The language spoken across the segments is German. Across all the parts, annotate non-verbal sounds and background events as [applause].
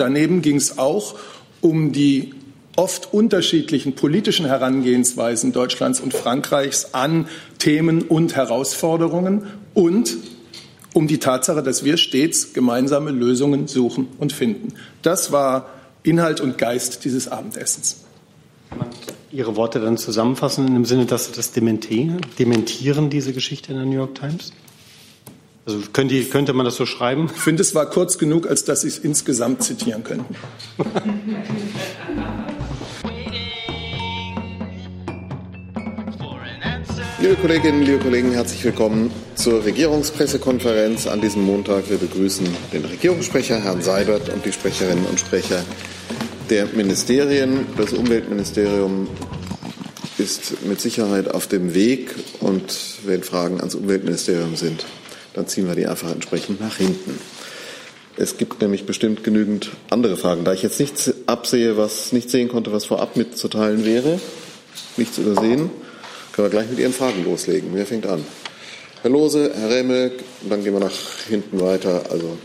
daneben ging es auch um die oft unterschiedlichen politischen Herangehensweisen Deutschlands und Frankreichs an Themen und Herausforderungen und um die Tatsache, dass wir stets gemeinsame Lösungen suchen und finden. Das war Inhalt und Geist dieses Abendessens. Ihre Worte dann zusammenfassen im Sinne, dass Sie das dementieren, dementieren diese Geschichte in der New York Times? Also könnte, könnte man das so schreiben? Ich finde, es war kurz genug, als dass Sie es insgesamt zitieren könnten. Liebe Kolleginnen, liebe Kollegen, herzlich willkommen zur Regierungspressekonferenz an diesem Montag. Wir begrüßen den Regierungssprecher, Herrn Seibert, und die Sprecherinnen und Sprecher der Ministerien. Das Umweltministerium ist mit Sicherheit auf dem Weg und wenn Fragen ans Umweltministerium sind, dann ziehen wir die einfach entsprechend nach hinten. Es gibt nämlich bestimmt genügend andere Fragen. Da ich jetzt nichts absehe, was nicht sehen konnte, was vorab mitzuteilen wäre, nichts übersehen, können wir gleich mit Ihren Fragen loslegen. Wer fängt an? Herr Lose, Herr Remme, und dann gehen wir nach hinten weiter. Also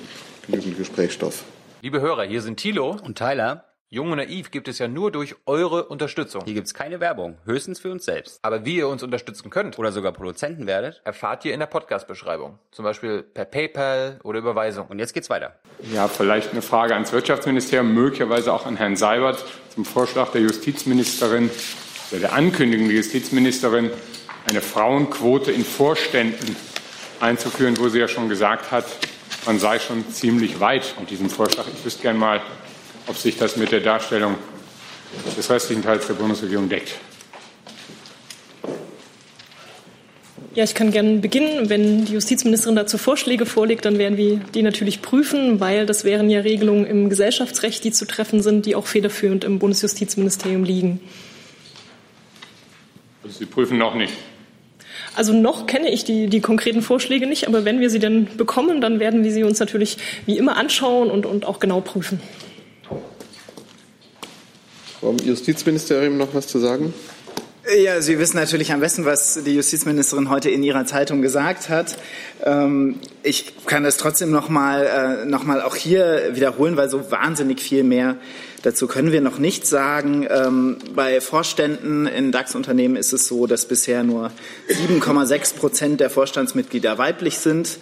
genügend Gesprächsstoff. Liebe Hörer, hier sind Thilo und Tyler. Jung und naiv gibt es ja nur durch eure Unterstützung. Hier gibt es keine Werbung, höchstens für uns selbst. Aber wie ihr uns unterstützen könnt oder sogar Produzenten werdet, erfahrt ihr in der Podcast-Beschreibung. Zum Beispiel per PayPal oder Überweisung. Und jetzt geht's weiter. Ja, vielleicht eine Frage ans Wirtschaftsministerium, möglicherweise auch an Herrn Seibert zum Vorschlag der Justizministerin der Ankündigung der Justizministerin, eine Frauenquote in Vorständen einzuführen, wo sie ja schon gesagt hat, man sei schon ziemlich weit mit diesem Vorschlag. Ich wüsste gerne mal, ob sich das mit der Darstellung des restlichen Teils der Bundesregierung deckt. Ja, ich kann gerne beginnen. Wenn die Justizministerin dazu Vorschläge vorlegt, dann werden wir die natürlich prüfen, weil das wären ja Regelungen im Gesellschaftsrecht, die zu treffen sind, die auch federführend im Bundesjustizministerium liegen. Also Sie prüfen noch nicht. Also noch kenne ich die, die konkreten Vorschläge nicht, aber wenn wir sie denn bekommen, dann werden wir sie uns natürlich wie immer anschauen und, und auch genau prüfen. Vom Justizministerium noch was zu sagen? Ja, Sie wissen natürlich am besten, was die Justizministerin heute in ihrer Zeitung gesagt hat. Ähm, ich kann das trotzdem noch mal, äh, noch mal auch hier wiederholen, weil so wahnsinnig viel mehr dazu können wir noch nicht sagen. Ähm, bei Vorständen in DAX-Unternehmen ist es so, dass bisher nur 7,6 Prozent der Vorstandsmitglieder weiblich sind.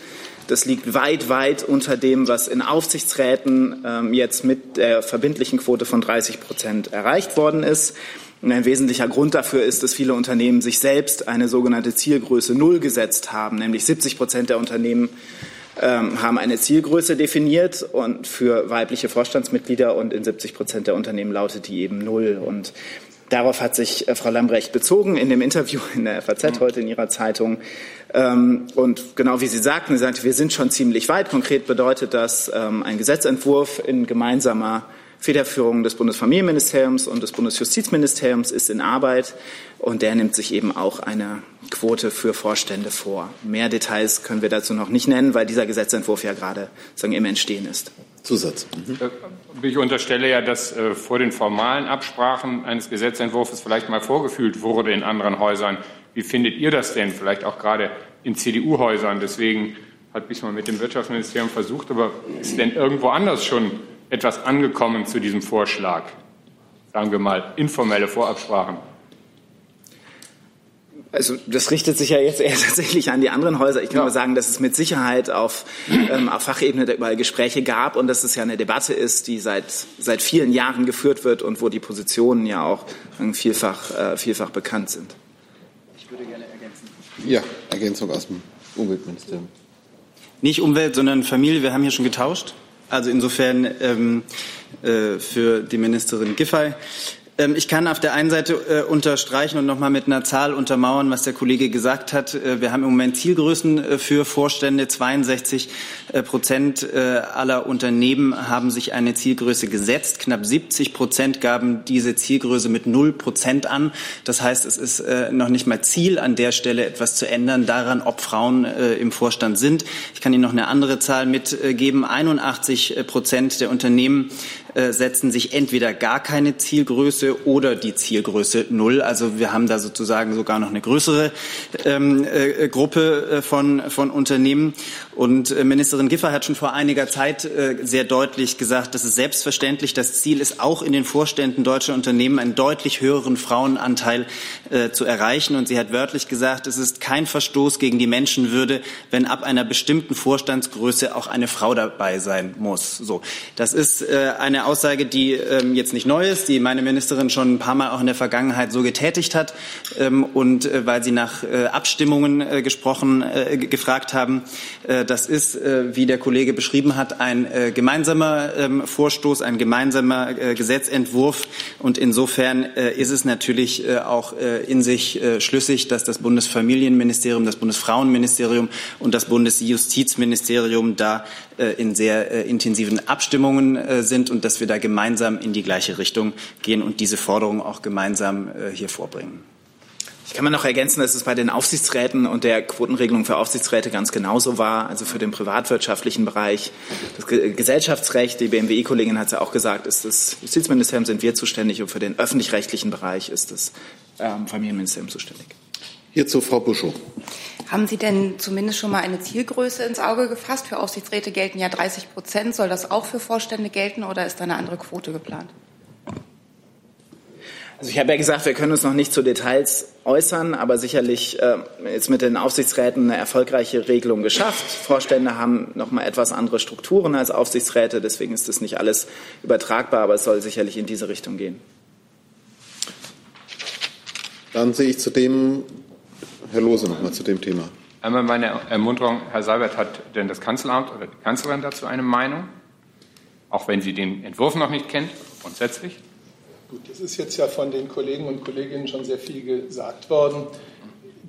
Das liegt weit, weit unter dem, was in Aufsichtsräten ähm, jetzt mit der verbindlichen Quote von 30 Prozent erreicht worden ist. Und ein wesentlicher Grund dafür ist, dass viele Unternehmen sich selbst eine sogenannte Zielgröße Null gesetzt haben, nämlich 70 Prozent der Unternehmen ähm, haben eine Zielgröße definiert und für weibliche Vorstandsmitglieder und in 70 Prozent der Unternehmen lautet die eben Null. Und darauf hat sich äh, Frau Lambrecht bezogen in dem Interview in der FAZ mhm. heute in ihrer Zeitung. Ähm, und genau wie Sie sagten, sie sagte, wir sind schon ziemlich weit. Konkret bedeutet das ähm, ein Gesetzentwurf in gemeinsamer Federführung des Bundesfamilienministeriums und des Bundesjustizministeriums ist in Arbeit und der nimmt sich eben auch eine Quote für Vorstände vor. Mehr Details können wir dazu noch nicht nennen, weil dieser Gesetzentwurf ja gerade sagen, im Entstehen ist. Zusatz. Mhm. Äh, ich unterstelle ja, dass äh, vor den formalen Absprachen eines Gesetzentwurfs vielleicht mal vorgefühlt wurde in anderen Häusern. Wie findet ihr das denn? Vielleicht auch gerade in CDU-Häusern. Deswegen hat mal mit dem Wirtschaftsministerium versucht, aber ist denn irgendwo anders schon etwas angekommen zu diesem Vorschlag? Sagen wir mal informelle Vorabsprachen. Also das richtet sich ja jetzt eher [laughs] tatsächlich an die anderen Häuser. Ich kann ja. nur sagen, dass es mit Sicherheit auf, ähm, auf Fachebene überall Gespräche gab und dass es ja eine Debatte ist, die seit, seit vielen Jahren geführt wird und wo die Positionen ja auch vielfach, äh, vielfach bekannt sind. Ich würde gerne ergänzen. Ja, Ergänzung aus dem Umweltministerium. Nicht Umwelt, sondern Familie. Wir haben hier schon getauscht. Also insofern ähm, äh, für die Ministerin Giffey. Ähm, ich kann auf der einen Seite äh, unterstreichen und nochmal mit einer Zahl untermauern, was der Kollege gesagt hat. Äh, wir haben im Moment Zielgrößen äh, für Vorstände. 62 äh, Prozent aller Unternehmen haben sich eine Zielgröße gesetzt. Knapp 70 Prozent gaben diese Zielgröße mit 0 Prozent an. Das heißt, es ist noch nicht mal Ziel, an der Stelle etwas zu ändern, daran, ob Frauen im Vorstand sind. Ich kann Ihnen noch eine andere Zahl mitgeben. 81 Prozent der Unternehmen setzen sich entweder gar keine Zielgröße Zielgröße oder die Zielgröße null. Also wir haben da sozusagen sogar noch eine größere ähm, äh, Gruppe äh, von, von Unternehmen. Und äh, Ministerin Giffey hat schon vor einiger Zeit äh, sehr deutlich gesagt, dass es selbstverständlich das Ziel ist, auch in den Vorständen deutscher Unternehmen einen deutlich höheren Frauenanteil äh, zu erreichen. Und sie hat wörtlich gesagt, es ist kein Verstoß gegen die Menschenwürde, wenn ab einer bestimmten Vorstandsgröße auch eine Frau dabei sein muss. So, das ist eine Aussage, die ähm, jetzt nicht neu ist, die meine Ministerin schon ein paar Mal auch in der Vergangenheit so getätigt hat. Ähm, und weil Sie nach Abstimmungen gesprochen, gefragt haben, das ist, äh, wie der Kollege beschrieben hat, ein äh, gemeinsamer ähm, Vorstoß, ein gemeinsamer äh, Gesetzentwurf. Und insofern äh, ist es natürlich äh, auch äh, in sich äh, schlüssig, dass das Bundesfamilienministerium, das Bundesfrauenministerium und das Bundesjustizministerium da äh, in sehr äh, intensiven Abstimmungen äh, sind und dass wir da gemeinsam in die gleiche Richtung gehen und diese Forderung auch gemeinsam hier vorbringen. Ich kann mir noch ergänzen, dass es bei den Aufsichtsräten und der Quotenregelung für Aufsichtsräte ganz genauso war. Also für den privatwirtschaftlichen Bereich, das Gesellschaftsrecht, die BMWI-Kollegin hat es ja auch gesagt, ist das Justizministerium sind wir zuständig und für den öffentlich-rechtlichen Bereich ist das ähm, Familienministerium zuständig. Hierzu Frau Buschow. Haben Sie denn zumindest schon mal eine Zielgröße ins Auge gefasst? Für Aufsichtsräte gelten ja 30 Prozent. Soll das auch für Vorstände gelten oder ist da eine andere Quote geplant? Also ich habe ja gesagt, wir können uns noch nicht zu Details äußern, aber sicherlich äh, ist mit den Aufsichtsräten eine erfolgreiche Regelung geschafft. Vorstände haben noch mal etwas andere Strukturen als Aufsichtsräte, deswegen ist das nicht alles übertragbar, aber es soll sicherlich in diese Richtung gehen. Dann sehe ich zu dem Herr Lose noch mal zu dem Thema. Einmal meine Ermunterung, Herr Seibert, hat denn das Kanzleramt oder die Kanzlerin dazu eine Meinung? Auch wenn sie den Entwurf noch nicht kennt, grundsätzlich? Gut, es ist jetzt ja von den Kollegen und Kolleginnen schon sehr viel gesagt worden.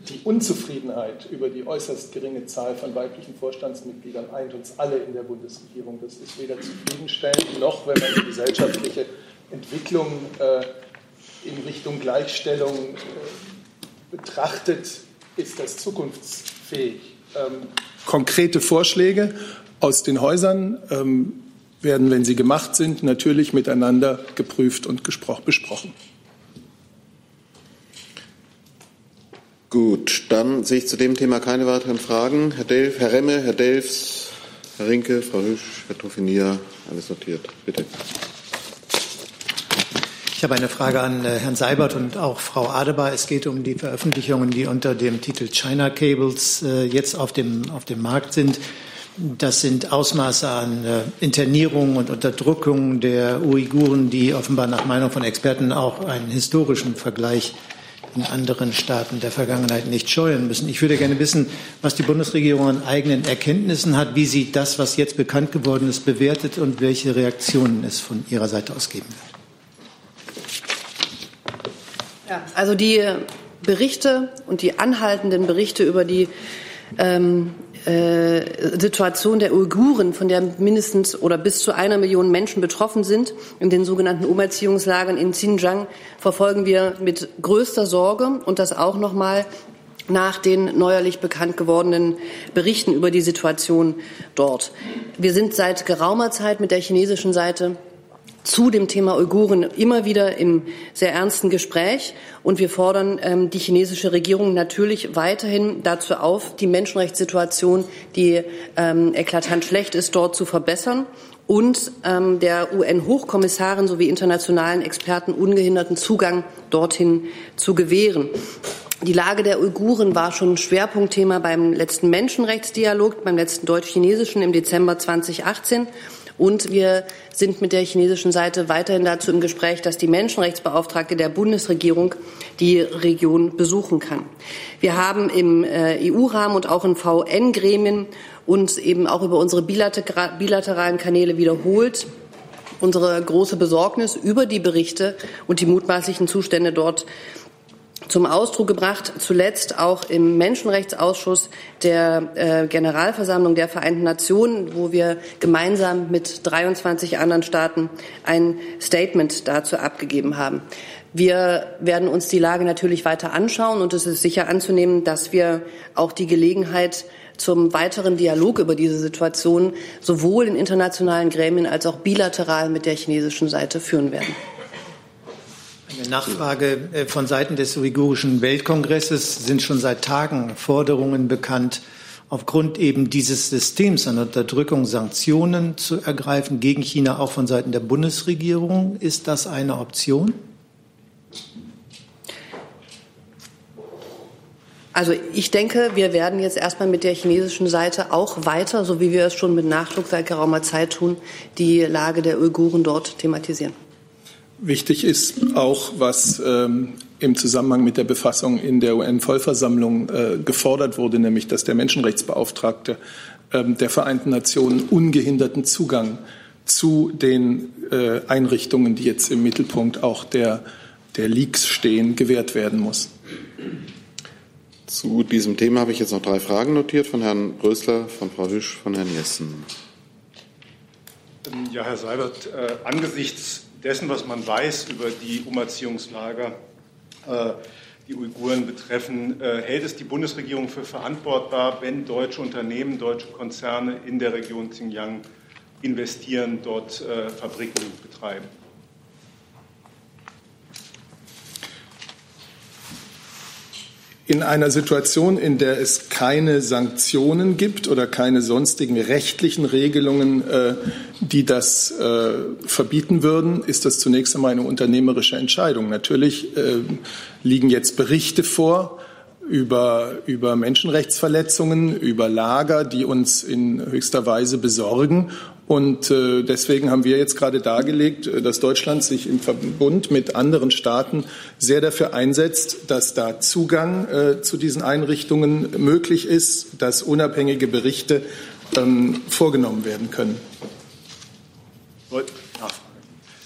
Die Unzufriedenheit über die äußerst geringe Zahl von weiblichen Vorstandsmitgliedern eint uns alle in der Bundesregierung. Das ist weder zufriedenstellend noch, wenn man die gesellschaftliche Entwicklung äh, in Richtung Gleichstellung äh, betrachtet, ist das zukunftsfähig. Ähm, konkrete Vorschläge aus den Häusern ähm, werden, wenn sie gemacht sind, natürlich miteinander geprüft und besprochen. Gut, dann sehe ich zu dem Thema keine weiteren Fragen. Herr, Delf, Herr Remme, Herr Delfs, Herr Rinke, Frau Hüsch, Herr Toffinier, alles notiert. Bitte. Ich habe eine Frage an äh, Herrn Seibert und auch Frau Adebar. Es geht um die Veröffentlichungen, die unter dem Titel China Cables äh, jetzt auf dem, auf dem Markt sind. Das sind Ausmaße an äh, Internierung und Unterdrückung der Uiguren, die offenbar nach Meinung von Experten auch einen historischen Vergleich in anderen Staaten der Vergangenheit nicht scheuen müssen. Ich würde gerne wissen, was die Bundesregierung an eigenen Erkenntnissen hat, wie sie das, was jetzt bekannt geworden ist, bewertet und welche Reaktionen es von Ihrer Seite aus geben wird. Ja, also die Berichte und die anhaltenden Berichte über die ähm, äh, Situation der Uiguren, von der mindestens oder bis zu einer Million Menschen betroffen sind, in den sogenannten Umerziehungslagern in Xinjiang, verfolgen wir mit größter Sorge und das auch noch mal nach den neuerlich bekannt gewordenen Berichten über die Situation dort. Wir sind seit geraumer Zeit mit der chinesischen Seite zu dem Thema Uiguren immer wieder im sehr ernsten Gespräch. Und wir fordern ähm, die chinesische Regierung natürlich weiterhin dazu auf, die Menschenrechtssituation, die ähm, eklatant schlecht ist, dort zu verbessern und ähm, der UN-Hochkommissarin sowie internationalen Experten ungehinderten Zugang dorthin zu gewähren. Die Lage der Uiguren war schon Schwerpunktthema beim letzten Menschenrechtsdialog, beim letzten deutsch-chinesischen im Dezember 2018. Und wir sind mit der chinesischen Seite weiterhin dazu im Gespräch, dass die Menschenrechtsbeauftragte der Bundesregierung die Region besuchen kann. Wir haben im äh, EU-Rahmen und auch in VN-Gremien uns eben auch über unsere bilateralen Kanäle wiederholt unsere große Besorgnis über die Berichte und die mutmaßlichen Zustände dort zum Ausdruck gebracht, zuletzt auch im Menschenrechtsausschuss der äh, Generalversammlung der Vereinten Nationen, wo wir gemeinsam mit 23 anderen Staaten ein Statement dazu abgegeben haben. Wir werden uns die Lage natürlich weiter anschauen und es ist sicher anzunehmen, dass wir auch die Gelegenheit zum weiteren Dialog über diese Situation sowohl in internationalen Gremien als auch bilateral mit der chinesischen Seite führen werden. Eine Nachfrage äh, von Seiten des Uigurischen Weltkongresses sind schon seit Tagen Forderungen bekannt, aufgrund eben dieses Systems an Unterdrückung Sanktionen zu ergreifen gegen China, auch von Seiten der Bundesregierung. Ist das eine Option? Also ich denke, wir werden jetzt erstmal mit der chinesischen Seite auch weiter, so wie wir es schon mit Nachdruck seit geraumer Zeit tun, die Lage der Uiguren dort thematisieren. Wichtig ist auch, was ähm, im Zusammenhang mit der Befassung in der UN-Vollversammlung äh, gefordert wurde, nämlich dass der Menschenrechtsbeauftragte ähm, der Vereinten Nationen ungehinderten Zugang zu den äh, Einrichtungen, die jetzt im Mittelpunkt auch der, der Leaks stehen, gewährt werden muss. Zu diesem Thema habe ich jetzt noch drei Fragen notiert von Herrn Rösler, von Frau Hüsch, von Herrn Jessen. Ja, Herr Seibert, äh, angesichts dessen, was man weiß über die Umerziehungslager, äh, die Uiguren betreffen, äh, hält es die Bundesregierung für verantwortbar, wenn deutsche Unternehmen, deutsche Konzerne in der Region Xinjiang investieren, dort äh, Fabriken betreiben? In einer Situation, in der es keine Sanktionen gibt oder keine sonstigen rechtlichen Regelungen, äh, die das äh, verbieten würden, ist das zunächst einmal eine unternehmerische Entscheidung. Natürlich äh, liegen jetzt Berichte vor über, über Menschenrechtsverletzungen, über Lager, die uns in höchster Weise besorgen. Und äh, deswegen haben wir jetzt gerade dargelegt, äh, dass Deutschland sich im Verbund mit anderen Staaten sehr dafür einsetzt, dass da Zugang äh, zu diesen Einrichtungen möglich ist, dass unabhängige Berichte ähm, vorgenommen werden können.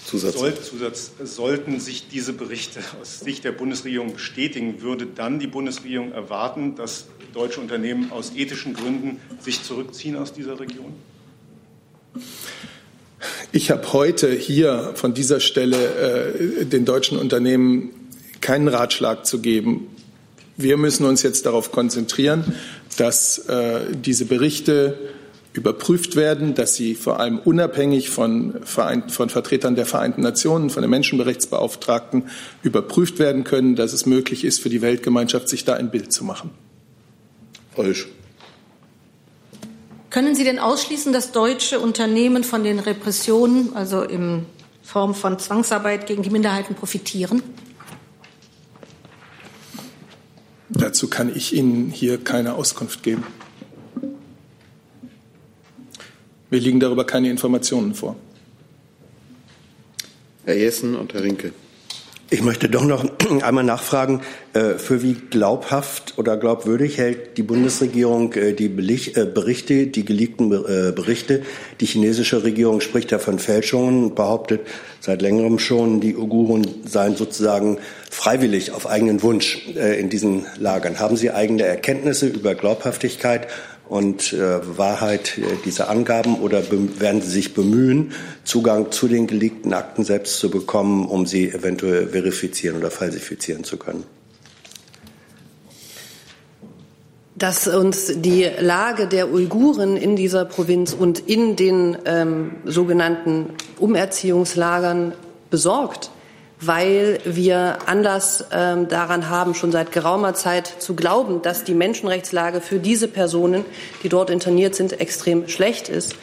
Zusatz. Soll, Zusatz. Sollten sich diese Berichte aus Sicht der Bundesregierung bestätigen, würde dann die Bundesregierung erwarten, dass deutsche Unternehmen aus ethischen Gründen sich zurückziehen aus dieser Region? Ich habe heute hier von dieser Stelle äh, den deutschen Unternehmen keinen Ratschlag zu geben. Wir müssen uns jetzt darauf konzentrieren, dass äh, diese Berichte überprüft werden, dass sie vor allem unabhängig von, Verein, von Vertretern der Vereinten Nationen, von den Menschenrechtsbeauftragten überprüft werden können, dass es möglich ist, für die Weltgemeinschaft sich da ein Bild zu machen. Frau Hüsch. Können Sie denn ausschließen, dass deutsche Unternehmen von den Repressionen, also in Form von Zwangsarbeit gegen die Minderheiten, profitieren? Dazu kann ich Ihnen hier keine Auskunft geben. Mir liegen darüber keine Informationen vor. Herr Jessen und Herr Rinke. Ich möchte doch noch [clears throat] einmal nachfragen, äh, für wie glaubhaft oder glaubwürdig hält die Bundesregierung äh, die äh, Berichte, die geleakten Berichte? Die chinesische Regierung spricht ja von Fälschungen und behauptet seit längerem schon, die Uiguren seien sozusagen freiwillig auf eigenen Wunsch in diesen Lagern. Haben Sie eigene Erkenntnisse über Glaubhaftigkeit und äh, Wahrheit äh, dieser Angaben oder werden Sie sich bemühen, Zugang zu den geleakten Akten selbst zu bekommen, um sie eventuell verifizieren oder falsifizieren zu können? Dass uns die Lage der Uiguren in dieser Provinz und in den ähm, sogenannten Umerziehungslagern besorgt, weil wir Anlass ähm, daran haben, schon seit geraumer Zeit zu glauben, dass die Menschenrechtslage für diese Personen, die dort interniert sind, extrem schlecht ist,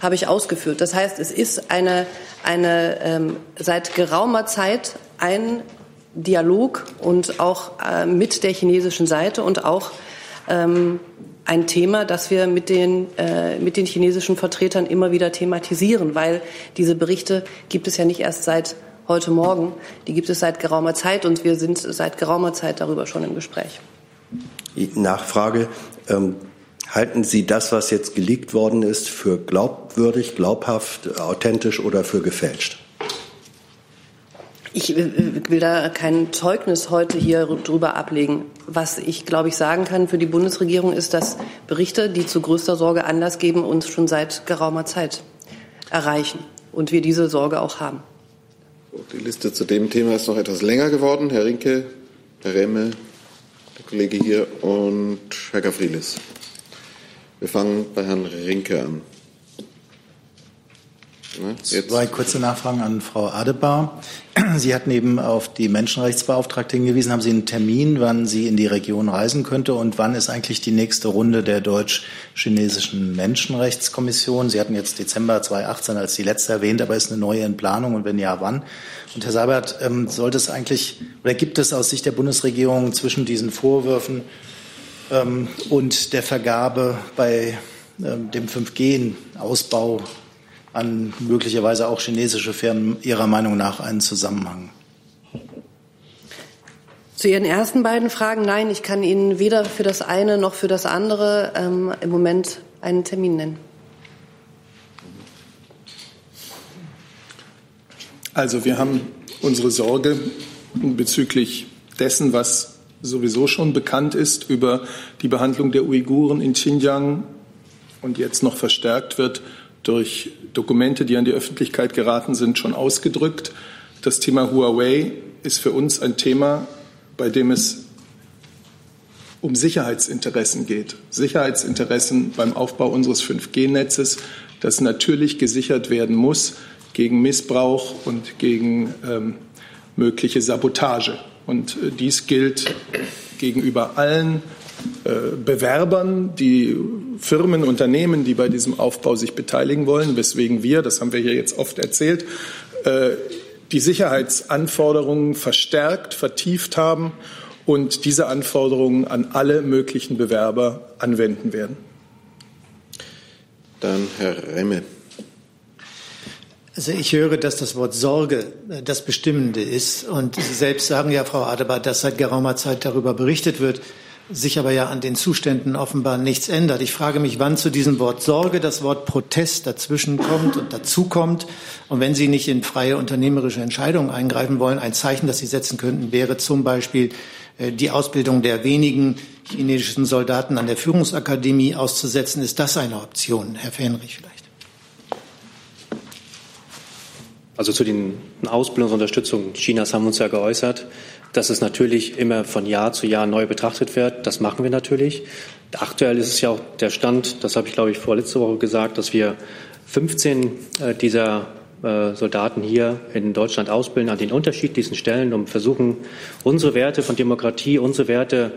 habe ich ausgeführt. Das heißt, es ist eine, eine ähm, seit geraumer Zeit ein Dialog und auch äh, mit der chinesischen Seite und auch ähm, ein Thema, das wir mit den, äh, mit den chinesischen Vertretern immer wieder thematisieren, weil diese Berichte gibt es ja nicht erst seit heute Morgen, die gibt es seit geraumer Zeit und wir sind seit geraumer Zeit darüber schon im Gespräch. Nachfrage. Ähm, halten Sie das, was jetzt geleakt worden ist, für glaubwürdig, glaubhaft, authentisch oder für gefälscht? Ich will da kein Zeugnis heute hier drüber ablegen. Was ich, glaube ich, sagen kann für die Bundesregierung ist, dass Berichte, die zu größter Sorge Anlass geben, uns schon seit geraumer Zeit erreichen und wir diese Sorge auch haben. Die Liste zu dem Thema ist noch etwas länger geworden. Herr Rinke, Herr Remme, der Kollege hier und Herr Gavrilis. Wir fangen bei Herrn Rinke an. Ne? Zwei kurze Nachfragen an Frau Adebar. Sie hatten eben auf die Menschenrechtsbeauftragte hingewiesen. Haben Sie einen Termin, wann sie in die Region reisen könnte und wann ist eigentlich die nächste Runde der deutsch-chinesischen Menschenrechtskommission? Sie hatten jetzt Dezember 2018 als die letzte erwähnt, aber ist eine neue in Planung und wenn ja, wann? Und Herr Seibert, ähm, sollte es eigentlich oder gibt es aus Sicht der Bundesregierung zwischen diesen Vorwürfen ähm, und der Vergabe bei ähm, dem 5G-Ausbau an möglicherweise auch chinesische Firmen Ihrer Meinung nach einen Zusammenhang? Zu Ihren ersten beiden Fragen, nein, ich kann Ihnen weder für das eine noch für das andere ähm, im Moment einen Termin nennen. Also wir haben unsere Sorge bezüglich dessen, was sowieso schon bekannt ist über die Behandlung der Uiguren in Xinjiang und jetzt noch verstärkt wird durch Dokumente, die an die Öffentlichkeit geraten sind, schon ausgedrückt. Das Thema Huawei ist für uns ein Thema, bei dem es um Sicherheitsinteressen geht. Sicherheitsinteressen beim Aufbau unseres 5G-Netzes, das natürlich gesichert werden muss gegen Missbrauch und gegen ähm, mögliche Sabotage. Und äh, dies gilt gegenüber allen Bewerbern, die Firmen, Unternehmen, die bei diesem Aufbau sich beteiligen wollen, weswegen wir, das haben wir hier jetzt oft erzählt, äh, die Sicherheitsanforderungen verstärkt, vertieft haben und diese Anforderungen an alle möglichen Bewerber anwenden werden. Dann Herr Remme. Also ich höre, dass das Wort Sorge äh, das Bestimmende ist. Und Sie selbst sagen ja, Frau Adebar, dass seit geraumer Zeit darüber berichtet wird sich aber ja an den Zuständen offenbar nichts ändert. Ich frage mich, wann zu diesem Wort Sorge das Wort Protest dazwischen kommt und dazukommt. Und wenn Sie nicht in freie unternehmerische Entscheidungen eingreifen wollen, ein Zeichen, das Sie setzen könnten, wäre zum Beispiel äh, die Ausbildung der wenigen chinesischen Soldaten an der Führungsakademie auszusetzen. Ist das eine Option, Herr Fähnrich vielleicht? Also zu den Ausbildungsunterstützungen Chinas haben wir uns ja geäußert dass es natürlich immer von Jahr zu Jahr neu betrachtet wird. Das machen wir natürlich. Aktuell ist es ja auch der Stand, das habe ich glaube ich vorletzte Woche gesagt, dass wir 15 äh, dieser äh, Soldaten hier in Deutschland ausbilden an den unterschiedlichsten Stellen, um versuchen, unsere Werte von Demokratie, unsere Werte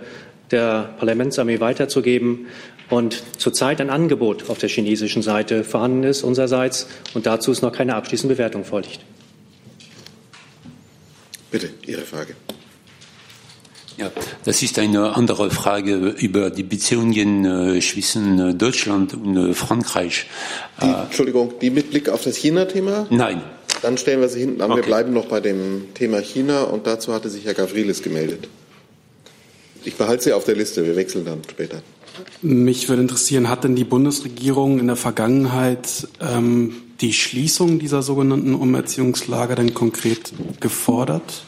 der Parlamentsarmee weiterzugeben und zurzeit ein Angebot auf der chinesischen Seite vorhanden ist, unsererseits, und dazu ist noch keine abschließende Bewertung vorliegt. Bitte, Ihre Frage. Ja, das ist eine andere Frage über die Beziehungen äh, zwischen äh, Deutschland und äh, Frankreich. Die, Entschuldigung, die mit Blick auf das China-Thema? Nein. Dann stellen wir sie hinten an. Okay. Wir bleiben noch bei dem Thema China und dazu hatte sich Herr Gavrilis gemeldet. Ich behalte Sie auf der Liste. Wir wechseln dann später. Mich würde interessieren, hat denn die Bundesregierung in der Vergangenheit ähm, die Schließung dieser sogenannten Umerziehungslager denn konkret gefordert?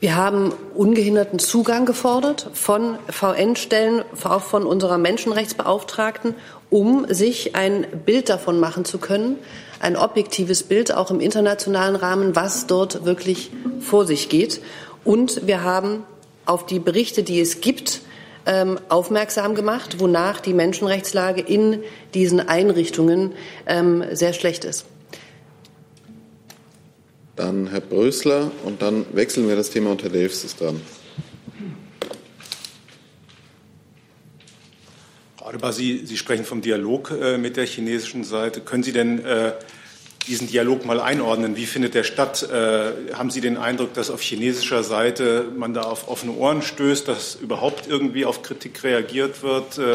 Wir haben ungehinderten Zugang gefordert von VN-Stellen, auch von unserer Menschenrechtsbeauftragten, um sich ein Bild davon machen zu können, ein objektives Bild auch im internationalen Rahmen, was dort wirklich vor sich geht. Und wir haben auf die Berichte, die es gibt, ähm, aufmerksam gemacht, wonach die Menschenrechtslage in diesen Einrichtungen ähm, sehr schlecht ist dann Herr Brösler und dann wechseln wir das Thema und Herr Delfs ist dran. Frau Adebar, Sie, Sie sprechen vom Dialog äh, mit der chinesischen Seite. Können Sie denn äh, diesen Dialog mal einordnen? Wie findet der statt? Äh, haben Sie den Eindruck, dass auf chinesischer Seite man da auf offene Ohren stößt, dass überhaupt irgendwie auf Kritik reagiert wird, äh,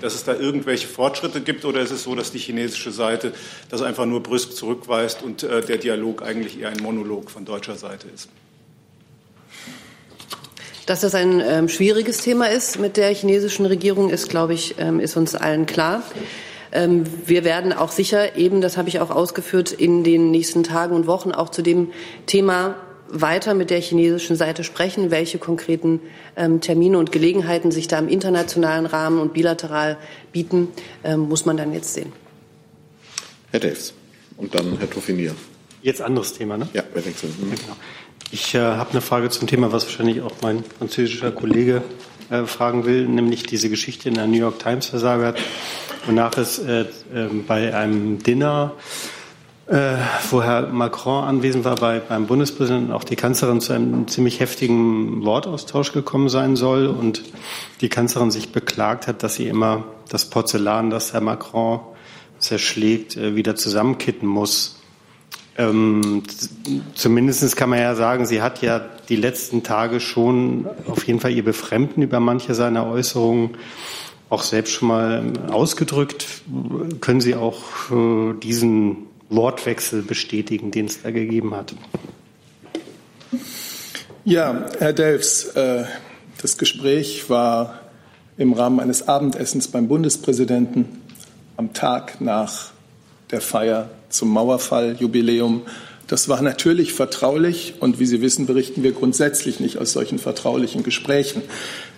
dass es da irgendwelche Fortschritte gibt? Oder ist es so, dass die chinesische Seite das einfach nur brüsk zurückweist und äh, der Dialog eigentlich eher ein Monolog von deutscher Seite ist? Dass das ein ähm, schwieriges Thema ist mit der chinesischen Regierung, ist, glaube ich, ähm, ist uns allen klar. Ähm, wir werden auch sicher eben, das habe ich auch ausgeführt, in den nächsten Tagen und Wochen auch zu dem Thema weiter mit der chinesischen Seite sprechen, welche konkreten ähm, Termine und Gelegenheiten sich da im internationalen Rahmen und bilateral bieten, ähm, muss man dann jetzt sehen. Herr Delfs und dann Herr Toffinier. Jetzt anderes Thema, ne? Ja, wir wechseln. Mhm. Ja, genau. Ich äh, habe eine Frage zum Thema, was wahrscheinlich auch mein französischer Kollege äh, fragen will, nämlich diese Geschichte in der New York Times versagert, wonach es äh, ähm, bei einem Dinner äh, wo Herr Macron anwesend war, bei, beim Bundespräsidenten auch die Kanzlerin zu einem ziemlich heftigen Wortaustausch gekommen sein soll und die Kanzlerin sich beklagt hat, dass sie immer das Porzellan, das Herr Macron zerschlägt, äh, wieder zusammenkitten muss. Ähm, zumindest kann man ja sagen, sie hat ja die letzten Tage schon auf jeden Fall ihr Befremden über manche seiner Äußerungen auch selbst schon mal ausgedrückt. Können Sie auch äh, diesen Wortwechsel bestätigen, den es da gegeben hat. Ja, Herr Delfs, äh, das Gespräch war im Rahmen eines Abendessens beim Bundespräsidenten am Tag nach der Feier zum Mauerfall-Jubiläum. Das war natürlich vertraulich und wie Sie wissen, berichten wir grundsätzlich nicht aus solchen vertraulichen Gesprächen.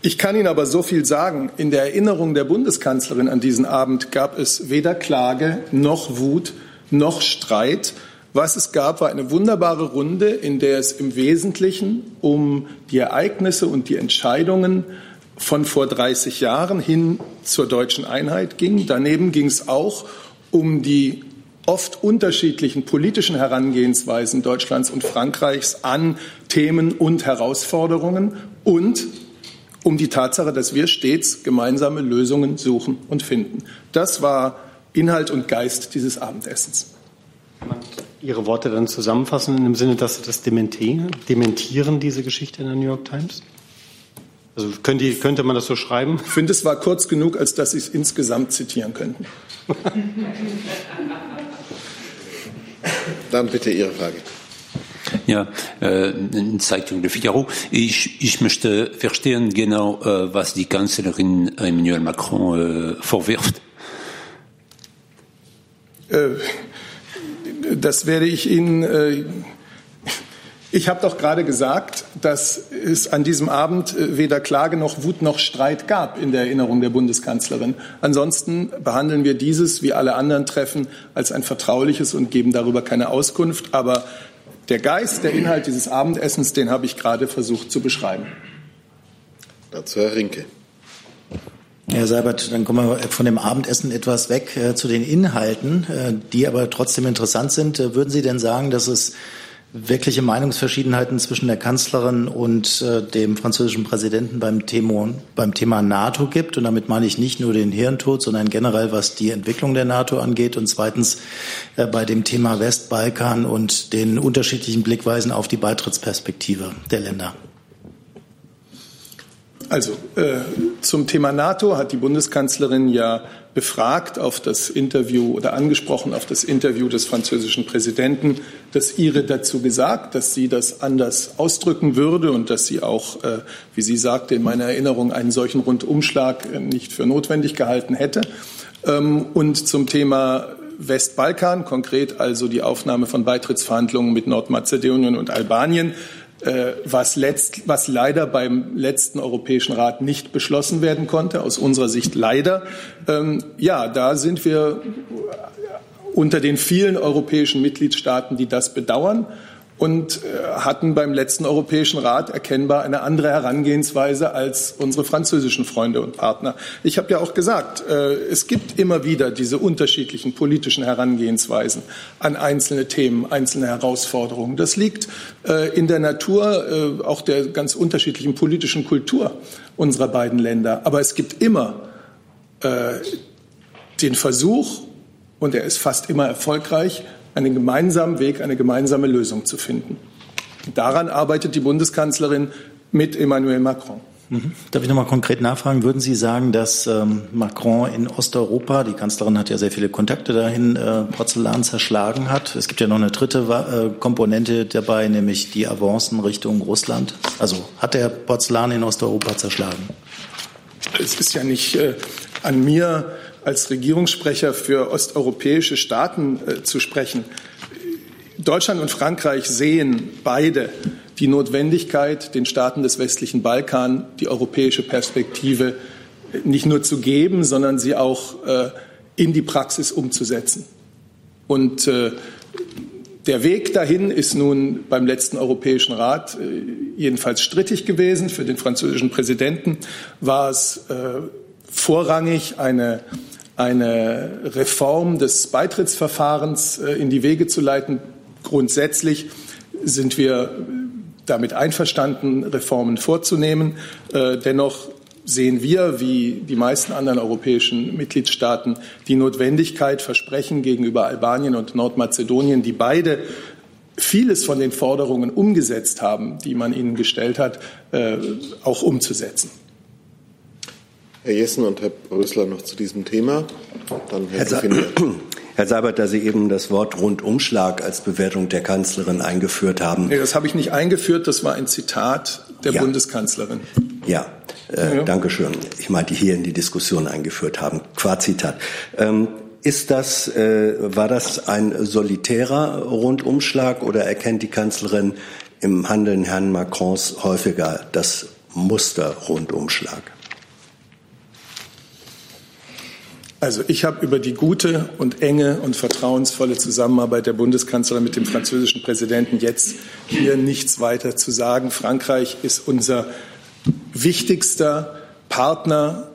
Ich kann Ihnen aber so viel sagen. In der Erinnerung der Bundeskanzlerin an diesen Abend gab es weder Klage noch Wut noch Streit. Was es gab, war eine wunderbare Runde, in der es im Wesentlichen um die Ereignisse und die Entscheidungen von vor 30 Jahren hin zur deutschen Einheit ging. Daneben ging es auch um die oft unterschiedlichen politischen Herangehensweisen Deutschlands und Frankreichs an Themen und Herausforderungen und um die Tatsache, dass wir stets gemeinsame Lösungen suchen und finden. Das war Inhalt und Geist dieses Abendessens. Kann man Ihre Worte dann zusammenfassen im Sinne, dass Sie das dementieren, dementieren diese Geschichte in der New York Times? Also könnte, könnte man das so schreiben? Ich finde, es war kurz genug, als dass Sie es insgesamt zitieren könnten. [laughs] Dann bitte Ihre Frage. Ja, äh, Zeitung Le Figaro. Ich, ich möchte verstehen genau, äh, was die Kanzlerin Emmanuel Macron äh, vorwirft. Äh, das werde ich Ihnen. Ich habe doch gerade gesagt, dass es an diesem Abend äh, weder Klage noch Wut noch Streit gab in der Erinnerung der Bundeskanzlerin. Ansonsten behandeln wir dieses wie alle anderen Treffen als ein vertrauliches und geben darüber keine Auskunft. Aber der Geist, der Inhalt dieses Abendessens, den habe ich gerade versucht zu beschreiben. Dazu Herr Rinke. Herr Seibert, dann kommen wir von dem Abendessen etwas weg äh, zu den Inhalten, äh, die aber trotzdem interessant sind. Äh, würden Sie denn sagen, dass es wirkliche Meinungsverschiedenheiten zwischen der Kanzlerin und äh, dem französischen Präsidenten beim Thema, beim Thema NATO gibt? Und damit meine ich nicht nur den Hirntod, sondern generell, was die Entwicklung der NATO angeht. Und zweitens äh, bei dem Thema Westbalkan und den unterschiedlichen Blickweisen auf die Beitrittsperspektive der Länder. Also äh, zum Thema NATO hat die Bundeskanzlerin ja befragt auf das Interview oder angesprochen auf das Interview des französischen Präsidenten, das ihre dazu gesagt, dass sie das anders ausdrücken würde und dass sie auch, äh, wie sie sagte, in meiner Erinnerung einen solchen Rundumschlag äh, nicht für notwendig gehalten hätte. Ähm, und zum Thema Westbalkan, konkret also die Aufnahme von Beitrittsverhandlungen mit Nordmazedonien und Albanien, was, letzt, was leider beim letzten Europäischen Rat nicht beschlossen werden konnte, aus unserer Sicht leider. Ähm, ja, da sind wir unter den vielen europäischen Mitgliedstaaten, die das bedauern und äh, hatten beim letzten Europäischen Rat erkennbar eine andere Herangehensweise als unsere französischen Freunde und Partner. Ich habe ja auch gesagt, äh, es gibt immer wieder diese unterschiedlichen politischen Herangehensweisen an einzelne Themen, einzelne Herausforderungen. Das liegt äh, in der Natur auch der ganz unterschiedlichen politischen Kultur unserer beiden Länder. Aber es gibt immer den Versuch, und er ist fast immer erfolgreich, einen gemeinsamen Weg, eine gemeinsame Lösung zu finden. Daran arbeitet die Bundeskanzlerin mit Emmanuel Macron. Mhm. Darf ich noch mal konkret nachfragen? Würden Sie sagen, dass ähm, Macron in Osteuropa, die Kanzlerin hat ja sehr viele Kontakte dahin, äh, Porzellan zerschlagen hat? Es gibt ja noch eine dritte äh, Komponente dabei, nämlich die Avancen Richtung Russland. Also hat er Porzellan in Osteuropa zerschlagen? Es ist ja nicht äh, an mir, als Regierungssprecher für osteuropäische Staaten äh, zu sprechen. Deutschland und Frankreich sehen beide die Notwendigkeit, den Staaten des westlichen Balkan die europäische Perspektive nicht nur zu geben, sondern sie auch äh, in die Praxis umzusetzen. Und äh, der Weg dahin ist nun beim letzten Europäischen Rat äh, jedenfalls strittig gewesen. Für den französischen Präsidenten war es äh, vorrangig eine, eine Reform des Beitrittsverfahrens äh, in die Wege zu leiten. Grundsätzlich sind wir damit einverstanden, Reformen vorzunehmen. Äh, dennoch sehen wir, wie die meisten anderen europäischen Mitgliedstaaten, die Notwendigkeit, Versprechen gegenüber Albanien und Nordmazedonien, die beide vieles von den Forderungen umgesetzt haben, die man ihnen gestellt hat, äh, auch umzusetzen. Herr Jessen und Herr Brösler noch zu diesem Thema. Dann Herr, Herr, [clears throat] Herr Seibert, da Sie eben das Wort Rundumschlag als Bewertung der Kanzlerin eingeführt haben. Nee, das habe ich nicht eingeführt, das war ein Zitat der ja. Bundeskanzlerin. Ja, äh, ja. danke schön. Ich meinte hier in die Diskussion eingeführt haben. Qua Zitat. Ähm, ist das, äh, war das ein solitärer Rundumschlag oder erkennt die Kanzlerin im Handeln Herrn Macrons häufiger das Muster Rundumschlag? Also ich habe über die gute und enge und vertrauensvolle Zusammenarbeit der Bundeskanzlerin mit dem französischen Präsidenten jetzt hier nichts weiter zu sagen. Frankreich ist unser wichtigster Partner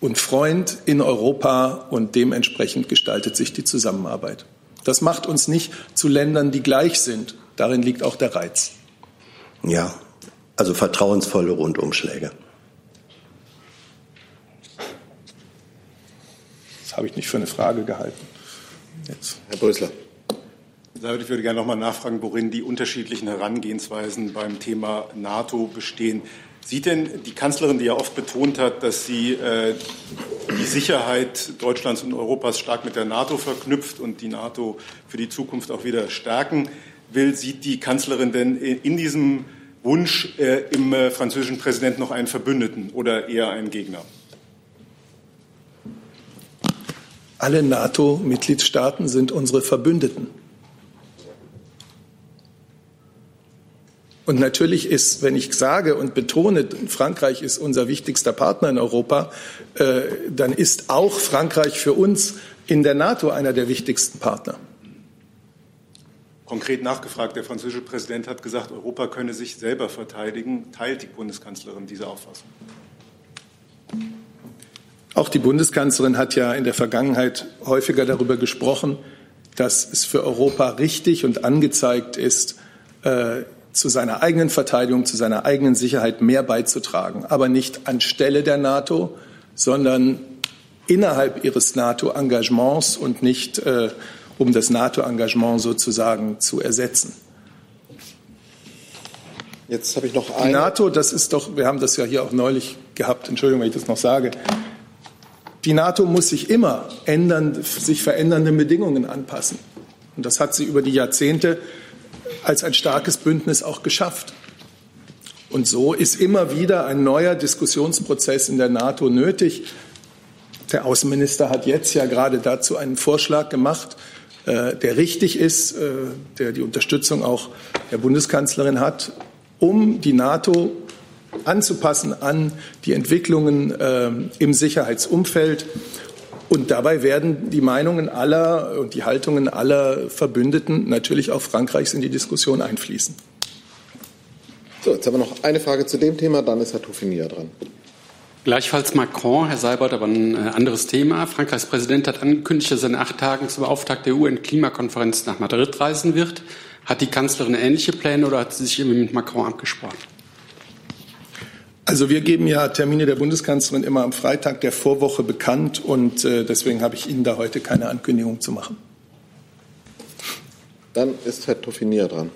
und Freund in Europa und dementsprechend gestaltet sich die Zusammenarbeit. Das macht uns nicht zu Ländern, die gleich sind. Darin liegt auch der Reiz. Ja, also vertrauensvolle Rundumschläge. Habe ich nicht für eine Frage gehalten. Jetzt. Herr Brösler. Ich würde gerne noch mal nachfragen, worin die unterschiedlichen Herangehensweisen beim Thema NATO bestehen. Sieht denn die Kanzlerin, die ja oft betont hat, dass sie äh, die Sicherheit Deutschlands und Europas stark mit der NATO verknüpft und die NATO für die Zukunft auch wieder stärken will, sieht die Kanzlerin denn in diesem Wunsch äh, im äh, französischen Präsidenten noch einen Verbündeten oder eher einen Gegner? Alle NATO-Mitgliedstaaten sind unsere Verbündeten. Und natürlich ist, wenn ich sage und betone, Frankreich ist unser wichtigster Partner in Europa, äh, dann ist auch Frankreich für uns in der NATO einer der wichtigsten Partner. Konkret nachgefragt, der französische Präsident hat gesagt, Europa könne sich selber verteidigen. Teilt die Bundeskanzlerin diese Auffassung? Auch die Bundeskanzlerin hat ja in der Vergangenheit häufiger darüber gesprochen, dass es für Europa richtig und angezeigt ist, äh, zu seiner eigenen Verteidigung, zu seiner eigenen Sicherheit mehr beizutragen, aber nicht anstelle der NATO, sondern innerhalb ihres NATO-Engagements und nicht äh, um das NATO-Engagement sozusagen zu ersetzen. Jetzt habe ich noch eine. Die NATO, das ist doch, wir haben das ja hier auch neulich gehabt, Entschuldigung, wenn ich das noch sage. Die NATO muss sich immer ändern, sich verändernden Bedingungen anpassen. Und das hat sie über die Jahrzehnte als ein starkes Bündnis auch geschafft. Und so ist immer wieder ein neuer Diskussionsprozess in der NATO nötig. Der Außenminister hat jetzt ja gerade dazu einen Vorschlag gemacht, äh, der richtig ist, äh, der die Unterstützung auch der Bundeskanzlerin hat, um die NATO anzupassen an die Entwicklungen äh, im Sicherheitsumfeld. Und dabei werden die Meinungen aller und die Haltungen aller Verbündeten, natürlich auch Frankreichs, in die Diskussion einfließen. So, jetzt haben wir noch eine Frage zu dem Thema, dann ist Herr Touffinia dran. Gleichfalls Macron, Herr Seibert, aber ein äh, anderes Thema. Frankreichs Präsident hat angekündigt, dass er in acht Tagen zum Auftakt der UN-Klimakonferenz nach Madrid reisen wird. Hat die Kanzlerin ähnliche Pläne oder hat sie sich irgendwie mit Macron abgesprochen? Also wir geben ja Termine der Bundeskanzlerin immer am Freitag der Vorwoche bekannt und äh, deswegen habe ich Ihnen da heute keine Ankündigung zu machen. Dann ist Herr Toffinier dran.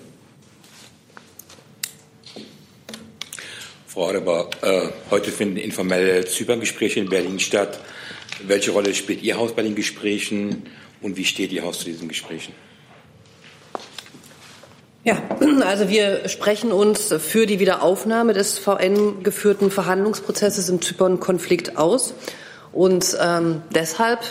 Frau Adebar, äh, heute finden informelle Zyperngespräche in Berlin statt. Welche Rolle spielt Ihr Haus bei den Gesprächen und wie steht Ihr Haus zu diesen Gesprächen? Ja, also wir sprechen uns für die Wiederaufnahme des VN-geführten Verhandlungsprozesses im Zypern-Konflikt aus. Und ähm, deshalb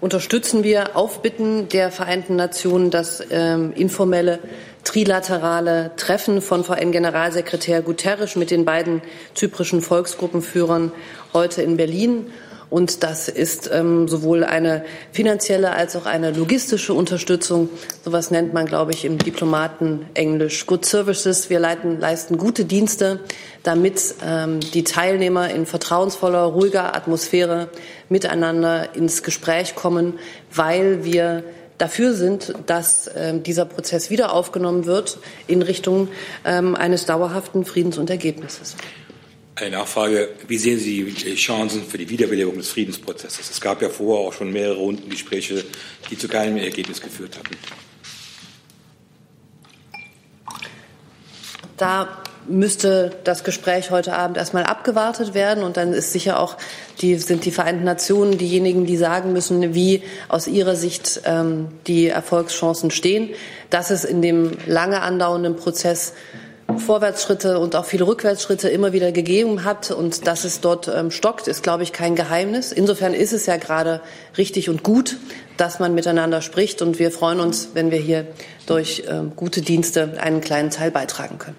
unterstützen wir auf Bitten der Vereinten Nationen das ähm, informelle trilaterale Treffen von VN-Generalsekretär Guterres mit den beiden zyprischen Volksgruppenführern heute in Berlin. Und das ist ähm, sowohl eine finanzielle als auch eine logistische Unterstützung. Sowas nennt man, glaube ich, im Diplomaten-Englisch Good Services. Wir leiten, leisten gute Dienste, damit ähm, die Teilnehmer in vertrauensvoller, ruhiger Atmosphäre miteinander ins Gespräch kommen, weil wir dafür sind, dass äh, dieser Prozess wieder aufgenommen wird in Richtung ähm, eines dauerhaften Friedens und Ergebnisses. Eine Nachfrage. Wie sehen Sie die Chancen für die Wiederbelebung des Friedensprozesses? Es gab ja vorher auch schon mehrere Rundengespräche, die zu keinem Ergebnis geführt hatten. Da müsste das Gespräch heute Abend erstmal abgewartet werden und dann ist sicher auch die sind die Vereinten Nationen diejenigen, die sagen müssen, wie aus ihrer Sicht ähm, die Erfolgschancen stehen. Dass es in dem lange andauernden Prozess Vorwärtsschritte und auch viele Rückwärtsschritte immer wieder gegeben hat und dass es dort ähm, stockt, ist, glaube ich, kein Geheimnis. Insofern ist es ja gerade richtig und gut, dass man miteinander spricht und wir freuen uns, wenn wir hier durch ähm, gute Dienste einen kleinen Teil beitragen können.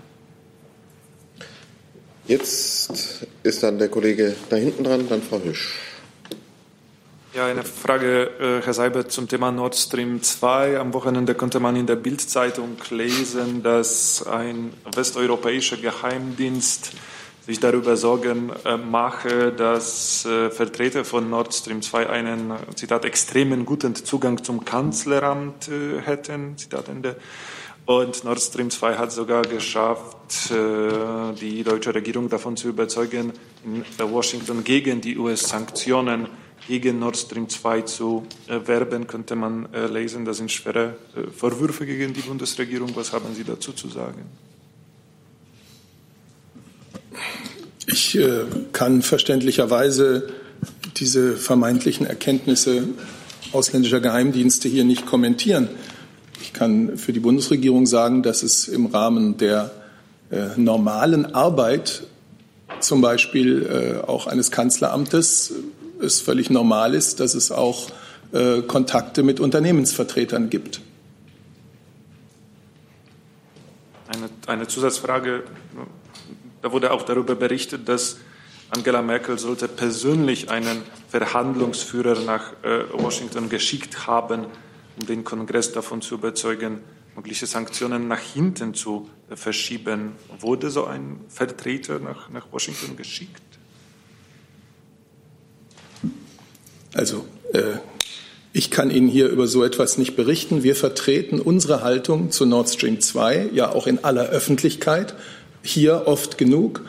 Jetzt ist dann der Kollege da hinten dran, dann Frau Hüsch. Ja, eine Frage, äh, Herr Seibert, zum Thema Nord Stream 2. Am Wochenende konnte man in der Bildzeitung lesen, dass ein westeuropäischer Geheimdienst sich darüber Sorgen äh, mache, dass äh, Vertreter von Nord Stream 2 einen, Zitat, extremen guten Zugang zum Kanzleramt hätten, Zitat Ende. Und Nord Stream 2 hat sogar geschafft, die deutsche Regierung davon zu überzeugen, in Washington gegen die US-Sanktionen gegen Nord Stream 2 zu äh, werben, könnte man äh, lesen. Das sind schwere Vorwürfe gegen die Bundesregierung. Was haben Sie dazu zu sagen? Ich kann verständlicherweise diese vermeintlichen Erkenntnisse ausländischer Geheimdienste hier nicht kommentieren. Ich kann für die Bundesregierung sagen, dass es im Rahmen der äh, normalen Arbeit, zum Beispiel äh, auch eines Kanzleramtes, es völlig normal ist, dass es auch äh, Kontakte mit Unternehmensvertretern gibt. Eine, eine Zusatzfrage. Da wurde auch darüber berichtet, dass Angela Merkel sollte persönlich einen Verhandlungsführer nach äh, Washington geschickt haben, um den Kongress davon zu überzeugen, mögliche Sanktionen nach hinten zu verschieben. Wurde so ein Vertreter nach, nach Washington geschickt? Also, äh, ich kann Ihnen hier über so etwas nicht berichten. Wir vertreten unsere Haltung zu Nord Stream 2 ja auch in aller Öffentlichkeit, hier oft genug.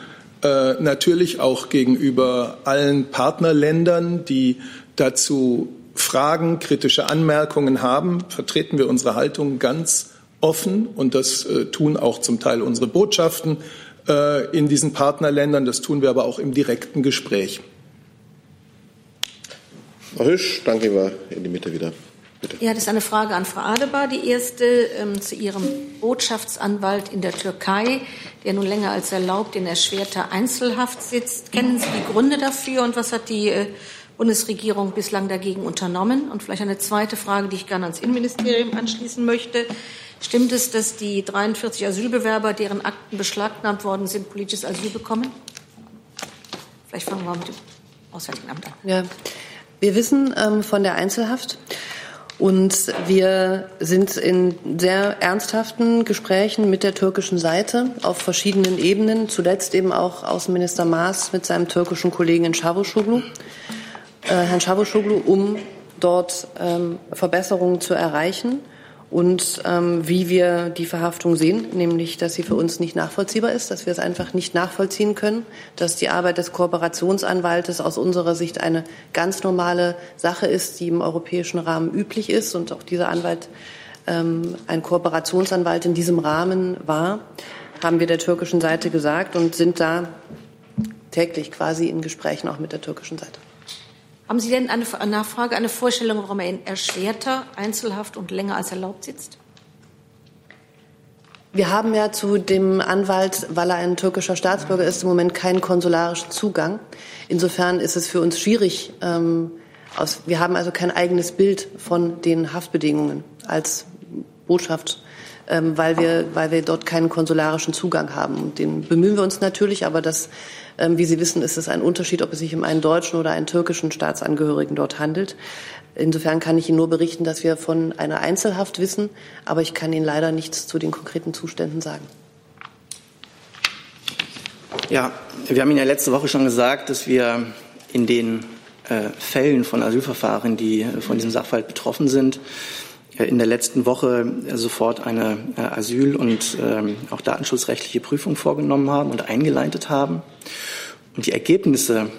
Äh, natürlich auch gegenüber allen Partnerländern, die dazu Fragen, kritische Anmerkungen haben, vertreten wir unsere Haltung ganz offen und das äh, tun auch zum Teil unsere Botschaften äh, in diesen Partnerländern. Das tun wir aber auch im direkten Gespräch. Frau Hüsch, danke wir in die Mitte wieder. Bitte. Ja, das ist eine Frage an Frau Adebar. Die erste ähm, zu Ihrem Botschaftsanwalt in der Türkei, der nun länger als erlaubt in erschwerter Einzelhaft sitzt. Kennen Sie die Gründe dafür und was hat die äh, Bundesregierung bislang dagegen unternommen? Und vielleicht eine zweite Frage, die ich gerne ans Innenministerium anschließen möchte. Stimmt es, dass die 43 Asylbewerber, deren Akten beschlagnahmt worden sind, politisches Asyl bekommen? Vielleicht fangen wir mit dem Auswärtigen Amt an. Ja, wir wissen ähm, von der Einzelhaft. Und wir sind in sehr ernsthaften Gesprächen mit der türkischen Seite auf verschiedenen Ebenen, zuletzt eben auch Außenminister Maas mit seinem türkischen Kollegen in Çavuşoğlu äh, Herrn Çavuşoğlu, um dort ähm, Verbesserungen zu erreichen und ähm, wie wir die Verhaftung sehen, nämlich, dass sie für uns nicht nachvollziehbar ist, dass wir es einfach nicht nachvollziehen können, dass die Arbeit des Kooperationsanwaltes aus unserer Sicht eine ganz normale Sache ist, die im europäischen Rahmen üblich ist und auch dieser Anwalt ähm, ein Kooperationsanwalt in diesem Rahmen war, haben wir der türkischen Seite gesagt und sind da täglich quasi in Gesprächen auch mit der türkischen Seite. Haben Sie denn eine Nachfrage, eine Vorstellung, warum er in erschwerter Einzelhaft und länger als erlaubt sitzt? Wir haben ja zu dem Anwalt, weil er ein türkischer Staatsbürger ist, im Moment keinen konsularischen Zugang. Insofern ist es für uns schwierig. Ähm, aus, wir haben also kein eigenes Bild von den Haftbedingungen als Botschaft, ähm, weil, wir, weil wir dort keinen konsularischen Zugang haben. Den bemühen wir uns natürlich, aber das, ähm, wie Sie wissen, ist es ein Unterschied, ob es sich um einen deutschen oder einen türkischen Staatsangehörigen dort handelt. Insofern kann ich Ihnen nur berichten, dass wir von einer Einzelhaft wissen, aber ich kann Ihnen leider nichts zu den konkreten Zuständen sagen. Ja, wir haben Ihnen ja letzte Woche schon gesagt, dass wir in den äh, Fällen von Asylverfahren, die von diesem Sachverhalt betroffen sind, in der letzten Woche äh, sofort eine äh, Asyl- und ähm, auch datenschutzrechtliche Prüfung vorgenommen haben und eingeleitet haben. Und die Ergebnisse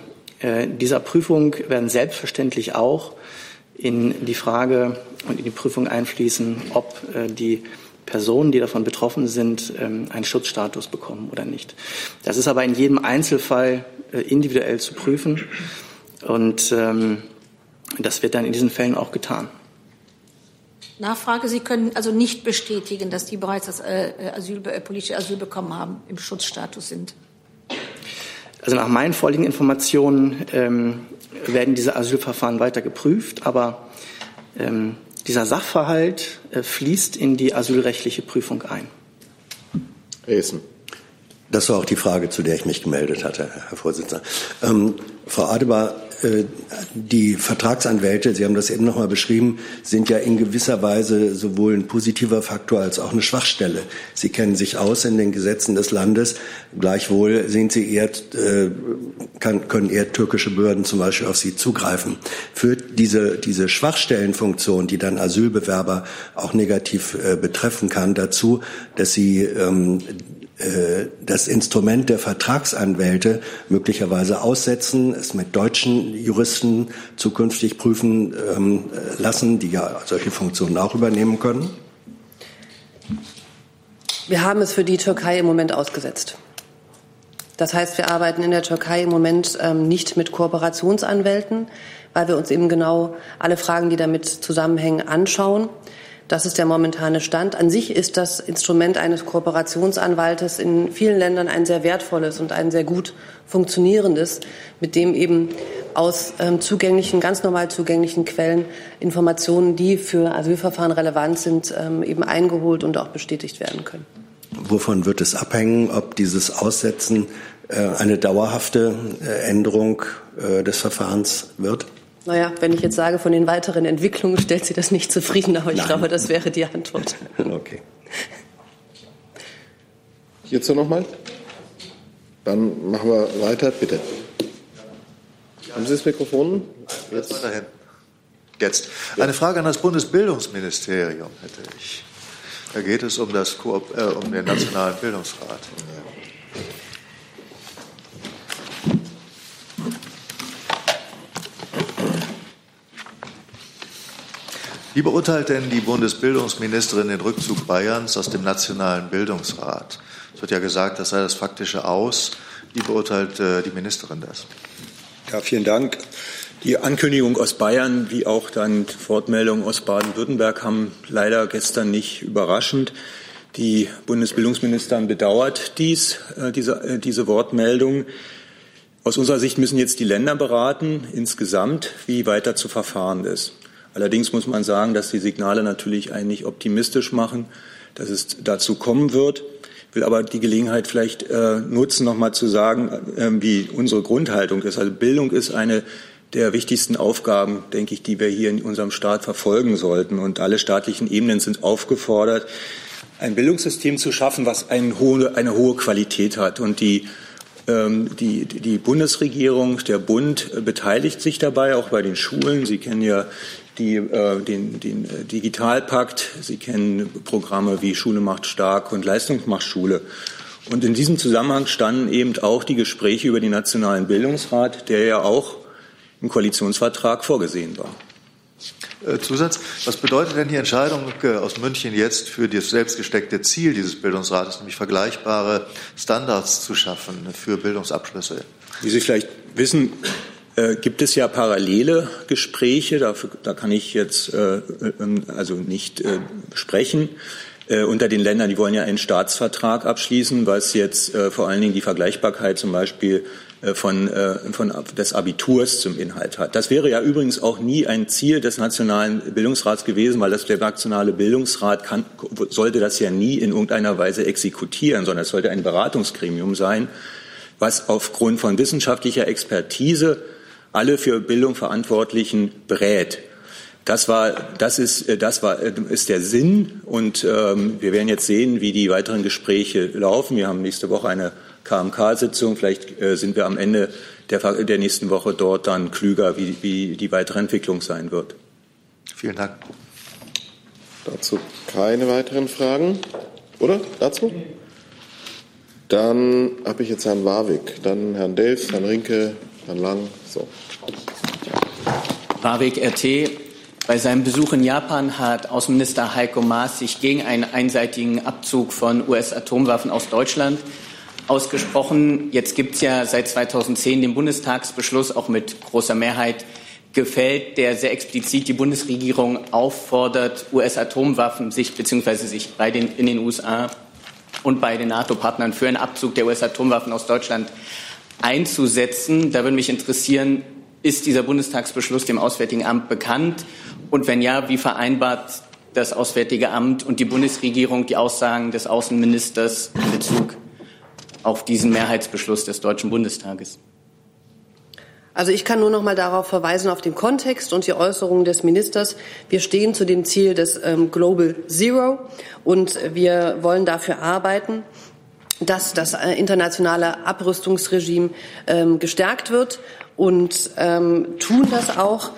dieser Prüfung werden selbstverständlich auch in die Frage und in die Prüfung einfließen, ob die Personen, die davon betroffen sind, ähm, einen Schutzstatus bekommen oder nicht. Das ist aber in jedem Einzelfall individuell zu prüfen. Und ähm, das wird dann in diesen Fällen auch getan. Nachfrage. Sie können also nicht bestätigen, dass die bereits das äh, Asyl, äh, politische Asyl bekommen haben, im Schutzstatus sind. Also nach meinen vorliegenden Informationen ähm, werden diese Asylverfahren weiter geprüft, aber ähm, dieser Sachverhalt äh, fließt in die asylrechtliche Prüfung ein. Essen. Das war auch die Frage, zu der ich mich gemeldet hatte, Herr Vorsitzender. Ähm, Frau Adebar, äh, die Vertragsanwälte, Sie haben das eben noch mal beschrieben, sind ja in gewisser Weise sowohl ein positiver Faktor als auch eine Schwachstelle. Sie kennen sich aus in den Gesetzen des Landes. Gleichwohl sind Sie eher, äh, können eher türkische Behörden zum Beispiel auf Sie zugreifen. Führt diese, diese Schwachstellenfunktion, die dann Asylbewerber auch negativ äh, betreffen kann, dazu, dass Sie ähm, äh, das Instrument der Vertragsanwälte möglicherweise aussetzen, es mit deutschen Juristen zukünftig prüfen ähm, lassen, die ja solche Funktionen auch übernehmen können? Wir haben es für die Türkei im Moment ausgesetzt. Das heißt, wir arbeiten in der Türkei im Moment ähm, nicht mit Kooperationsanwälten, weil wir uns eben genau alle Fragen, die damit zusammenhängen, anschauen. Das ist der momentane Stand. An sich ist das Instrument eines Kooperationsanwaltes in vielen Ländern ein sehr wertvolles und ein sehr gut funktionierendes, mit dem eben aus ähm, zugänglichen, ganz normal zugänglichen Quellen Informationen, die für Asylverfahren relevant sind, ähm, eben eingeholt und auch bestätigt werden können. Wovon wird es abhängen, ob dieses Aussetzen äh, eine dauerhafte äh, Änderung äh, des Verfahrens wird? Naja, wenn ich jetzt sage, von den weiteren Entwicklungen stellt Sie das nicht zufrieden, aber ich Nein. glaube, das wäre die Antwort. [laughs] Okay. Hierzu nochmal? Dann machen wir weiter, bitte. Haben Sie das Mikrofon? Jetzt. Weiterhin. Jetzt. Eine Frage an das Bundesbildungsministerium hätte ich. Da geht es um, das Koop äh, um den Nationalen Bildungsrat. Wie beurteilt denn die Bundesbildungsministerin den Rückzug Bayerns aus dem Nationalen Bildungsrat? Es wird ja gesagt, das sei das faktische Aus. Wie beurteilt äh, die Ministerin das? Ja, vielen Dank. Die Ankündigung aus Bayern wie auch dann Wortmeldungen aus Baden-Württemberg haben leider gestern nicht überraschend. Die Bundesbildungsministerin bedauert dies, äh, diese, äh, diese Wortmeldung. Aus unserer Sicht müssen jetzt die Länder beraten, insgesamt, wie weiter zu verfahren ist. Allerdings muss man sagen, dass die Signale natürlich eigentlich optimistisch machen, dass es dazu kommen wird. Ich will aber die Gelegenheit vielleicht äh, nutzen, noch mal zu sagen, äh, wie unsere Grundhaltung ist. Also Bildung ist eine der wichtigsten Aufgaben, denke ich, die wir hier in unserem Staat verfolgen sollten. Und alle staatlichen Ebenen sind aufgefordert, ein Bildungssystem zu schaffen, was eine hohe, eine hohe Qualität hat. Und die ähm, die, die Bundesregierung, der Bund beteiligt sich dabei, auch bei den Schulen. Sie kennen ja die, äh, den, den äh, Digitalpakt. Sie kennen Programme wie Schule macht stark und Leistung macht Schule. Und in diesem Zusammenhang standen eben auch die Gespräche über den Nationalen Bildungsrat, der ja auch im Koalitionsvertrag vorgesehen war. Äh, Zusatz. Was bedeutet denn die Entscheidung aus München jetzt für das selbstgesteckte Ziel dieses Bildungsrates, nämlich vergleichbare Standards zu schaffen für Bildungsabschlüsse? Wie Sie vielleicht wissen, äh, gibt es ja parallele Gespräche, dafür, da kann ich jetzt äh, ähm, also nicht äh, sprechen, äh, unter den Ländern, die wollen ja einen Staatsvertrag abschließen, was jetzt äh, vor allen Dingen die Vergleichbarkeit zum Beispiel von, von des Abiturs zum Inhalt hat. Das wäre ja übrigens auch nie ein Ziel des Nationalen Bildungsrats gewesen, weil das der Nationale Bildungsrat kann, sollte das ja nie in irgendeiner Weise exekutieren, sondern es sollte ein Beratungsgremium sein, was aufgrund von wissenschaftlicher Expertise alle für Bildung Verantwortlichen berät. Das war, das ist, äh, das war, äh, ist der Sinn. Und ähm, wir werden jetzt sehen, wie die weiteren Gespräche laufen. Wir haben nächste Woche eine KMK-Sitzung. Vielleicht äh, sind wir am Ende der, der nächsten Woche dort dann klüger, wie, wie die weitere Entwicklung sein wird. Vielen Dank. Dazu keine weiteren Fragen, oder? Dazu? Dann habe ich jetzt Herrn Warwick, dann Herrn Delfs, Herrn Rinke, Herrn Lang. So. Warwick, RT. Bei seinem Besuch in Japan hat Außenminister Heiko Maas sich gegen einen einseitigen Abzug von US-Atomwaffen aus Deutschland ausgesprochen. Jetzt gibt es ja seit 2010 den Bundestagsbeschluss, auch mit großer Mehrheit gefällt, der sehr explizit die Bundesregierung auffordert, US-Atomwaffen sich bzw. sich bei den, in den USA und bei den NATO-Partnern für einen Abzug der US-Atomwaffen aus Deutschland einzusetzen. Da würde mich interessieren, ist dieser Bundestagsbeschluss dem Auswärtigen Amt bekannt? Und wenn ja, wie vereinbart das Auswärtige Amt und die Bundesregierung die Aussagen des Außenministers in Bezug auf diesen Mehrheitsbeschluss des Deutschen Bundestages? Also ich kann nur noch mal darauf verweisen, auf den Kontext und die Äußerungen des Ministers. Wir stehen zu dem Ziel des ähm, Global Zero und wir wollen dafür arbeiten, dass das äh, internationale Abrüstungsregime ähm, gestärkt wird und ähm, tun das auch.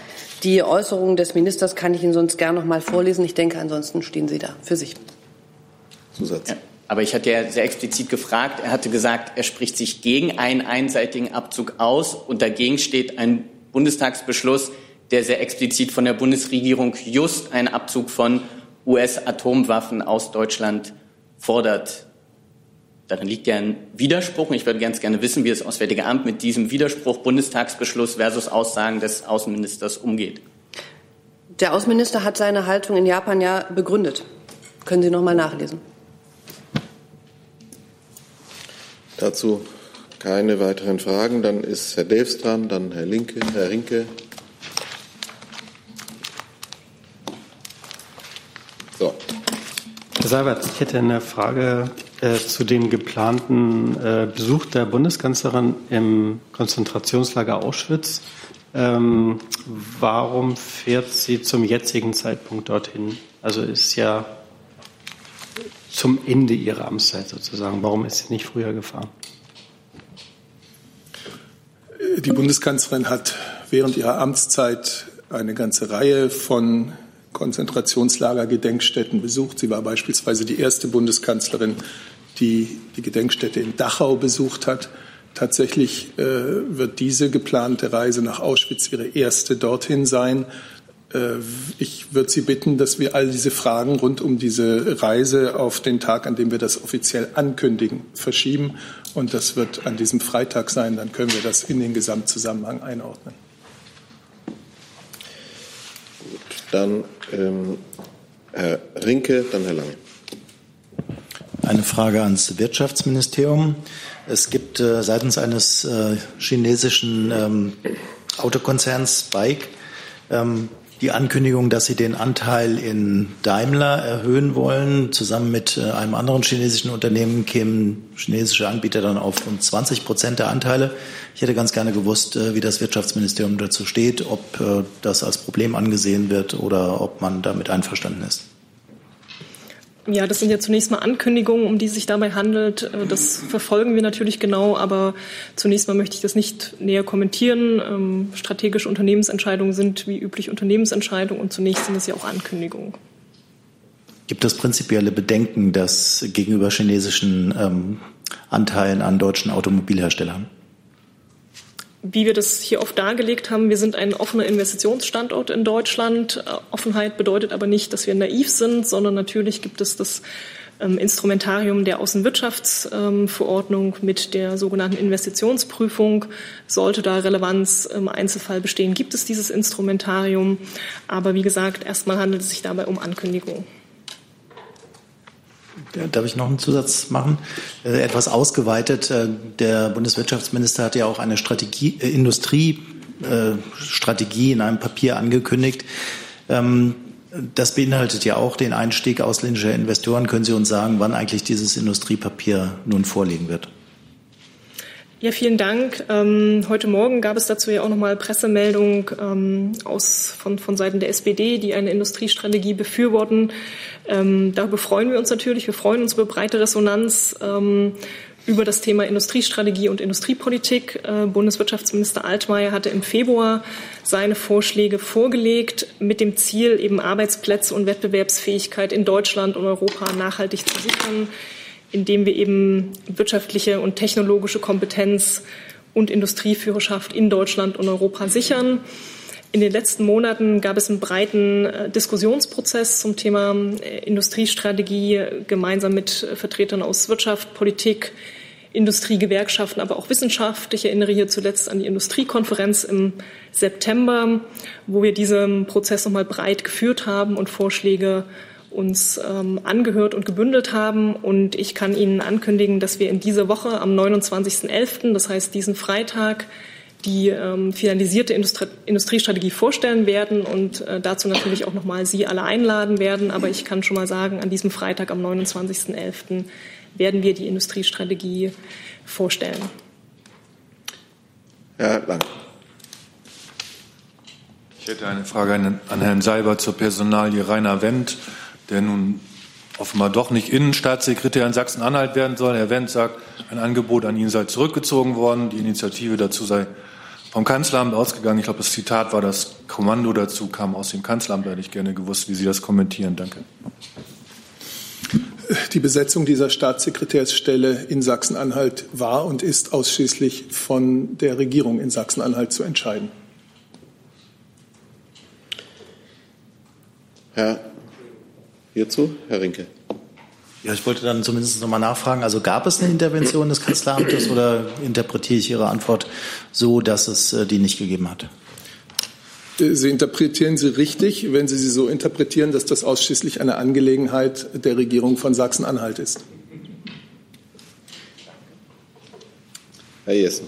Die Äußerungen des Ministers kann ich Ihnen sonst gern noch mal vorlesen. Ich denke, ansonsten stehen Sie da für sich. Zusatz. Ja, aber ich hatte ja sehr explizit gefragt. Er hatte gesagt, er spricht sich gegen einen einseitigen Abzug aus und dagegen steht ein Bundestagsbeschluss, der sehr explizit von der Bundesregierung just einen Abzug von US-Atomwaffen aus Deutschland fordert. Darin liegt ja ein Widerspruch. Und ich würde ganz gerne wissen, wie das Auswärtige Amt mit diesem Widerspruch Bundestagsbeschluss versus Aussagen des Außenministers umgeht. Der Außenminister hat seine Haltung in Japan ja begründet. Können Sie noch mal nachlesen. Dazu keine weiteren Fragen. Dann ist Herr Delfs dran, dann Herr Linke, Herr Rinke. So. Herr Seibert, ich hätte eine Frage äh, zu dem geplanten äh, Besuch der Bundeskanzlerin im Konzentrationslager Auschwitz. Ähm, warum fährt sie zum jetzigen Zeitpunkt dorthin? Also ist ja zum Ende ihrer Amtszeit sozusagen. Warum ist sie nicht früher gefahren? Die Bundeskanzlerin hat während ihrer Amtszeit eine ganze Reihe von Konzentrationslager-Gedenkstätten besucht. Sie war beispielsweise die erste Bundeskanzlerin, die die Gedenkstätte in Dachau besucht hat. Tatsächlich äh, wird diese geplante Reise nach Auschwitz ihre erste dorthin sein. Äh, ich würde Sie bitten, dass wir all diese Fragen rund um diese Reise auf den Tag, an dem wir das offiziell ankündigen, verschieben. Und das wird an diesem Freitag sein. Dann können wir das in den Gesamtzusammenhang einordnen. Gut, dann ähm, Herr Rinke, dann Herr Lange. Eine Frage ans Wirtschaftsministerium. Es gibt äh, seitens eines äh, chinesischen ähm, Autokonzerns Bike ähm, die Ankündigung, dass sie den Anteil in Daimler erhöhen wollen. Zusammen mit äh, einem anderen chinesischen Unternehmen kämen chinesische Anbieter dann auf rund 20 Prozent der Anteile. Ich hätte ganz gerne gewusst, äh, wie das Wirtschaftsministerium dazu steht, ob äh, das als Problem angesehen wird oder ob man damit einverstanden ist. Ja, das sind ja zunächst mal Ankündigungen, um die es sich dabei handelt. Äh, das verfolgen wir natürlich genau, aber zunächst mal möchte ich das nicht näher kommentieren. Ähm, strategische Unternehmensentscheidungen sind wie üblich Unternehmensentscheidungen und zunächst sind es ja auch Ankündigungen. Gibt es prinzipielle Bedenken, dass gegenüber chinesischen ähm, Anteilen an deutschen Automobilherstellern? Wie wir das hier oft dargelegt haben, wir sind ein offener Investitionsstandort in Deutschland. Äh, Offenheit bedeutet aber nicht, dass wir naiv sind, sondern natürlich gibt es das ähm, Instrumentarium der Außenwirtschaftsverordnung mit der sogenannten Investitionsprüfung. Sollte da Relevanz im Einzelfall bestehen, gibt es dieses Instrumentarium. Aber wie gesagt, erstmal handelt es sich dabei um Ankündigungen. Darf ich noch einen Zusatz machen? Äh, etwas ausgeweitet. Äh, der Bundeswirtschaftsminister hat ja auch eine Strategie, äh, Industriestrategie in einem Papier angekündigt. Ähm, das beinhaltet ja auch den Einstieg ausländischer Investoren. Können Sie uns sagen, wann eigentlich dieses Industriepapier nun vorliegen wird? Ja, vielen Dank. Ähm, heute Morgen gab es dazu ja auch nochmal Pressemeldung ähm, aus, von, von Seiten der SPD, die eine Industriestrategie befürworten. Ähm, darüber freuen wir uns natürlich. Wir freuen uns über breite Resonanz ähm, über das Thema Industriestrategie und Industriepolitik. Äh, Bundeswirtschaftsminister Altmaier hatte im Februar seine Vorschläge vorgelegt, mit dem Ziel, eben Arbeitsplätze und Wettbewerbsfähigkeit in Deutschland und Europa nachhaltig zu sichern indem wir eben wirtschaftliche und technologische Kompetenz und Industrieführerschaft in Deutschland und Europa sichern. In den letzten Monaten gab es einen breiten äh, Diskussionsprozess zum Thema äh, Industriestrategie gemeinsam mit Vertretern aus Wirtschaft, Politik, Industrie, Gewerkschaften, aber auch Wissenschaft. Ich erinnere hier zuletzt an die Industriekonferenz im September, wo wir diesen Prozess nochmal breit geführt haben und Vorschläge uns ähm, angehört und gebündelt haben. Und ich kann Ihnen ankündigen, dass wir in dieser Woche am 29.11., das heißt diesen Freitag, die ähm, finalisierte Industrie Industriestrategie vorstellen werden und äh, dazu natürlich auch nochmal Sie alle einladen werden. Aber ich kann schon mal sagen, an diesem Freitag am 29.11. werden wir die Industriestrategie vorstellen. Herr Lang. Ich hätte eine Frage an Herrn Seiber zur Personalie Rainer Wendt der nun offenbar doch nicht Innenstaatssekretär in Sachsen-Anhalt werden soll. Herr Wendt sagt, ein Angebot an ihn sei zurückgezogen worden. Die Initiative dazu sei vom Kanzleramt ausgegangen. Ich glaube, das Zitat war, das Kommando dazu kam aus dem Kanzleramt. Da hätte ich gerne gewusst, wie Sie das kommentieren. Danke. Die Besetzung dieser Staatssekretärsstelle in Sachsen-Anhalt war und ist ausschließlich von der Regierung in Sachsen-Anhalt zu entscheiden. Herr hierzu? Herr Rinke. Ja, ich wollte dann zumindest noch mal nachfragen. Also gab es eine Intervention des Kanzleramtes oder interpretiere ich Ihre Antwort so, dass es äh, die nicht gegeben hat? Sie interpretieren sie richtig, wenn Sie sie so interpretieren, dass das ausschließlich eine Angelegenheit der Regierung von Sachsen-Anhalt ist. Herr Jessen.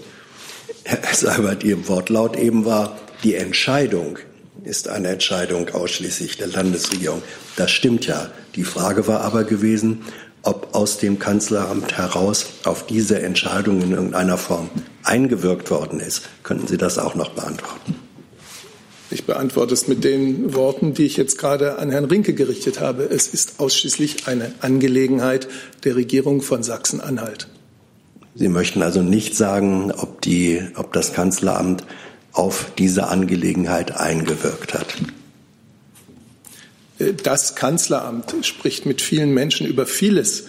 Herr Seibert, Ihr Wortlaut eben war, die Entscheidung ist eine Entscheidung ausschließlich der Landesregierung. Das stimmt ja. Die Frage war aber gewesen, ob aus dem Kanzleramt heraus auf diese Entscheidung in irgendeiner Form eingewirkt worden ist. Könnten Sie das auch noch beantworten? Ich beantworte es mit den Worten, die ich jetzt gerade an Herrn Rinke gerichtet habe. Es ist ausschließlich eine Angelegenheit der Regierung von Sachsen-Anhalt. Sie möchten also nicht sagen, ob, die, ob das Kanzleramt auf diese Angelegenheit eingewirkt hat. Das Kanzleramt spricht mit vielen Menschen über vieles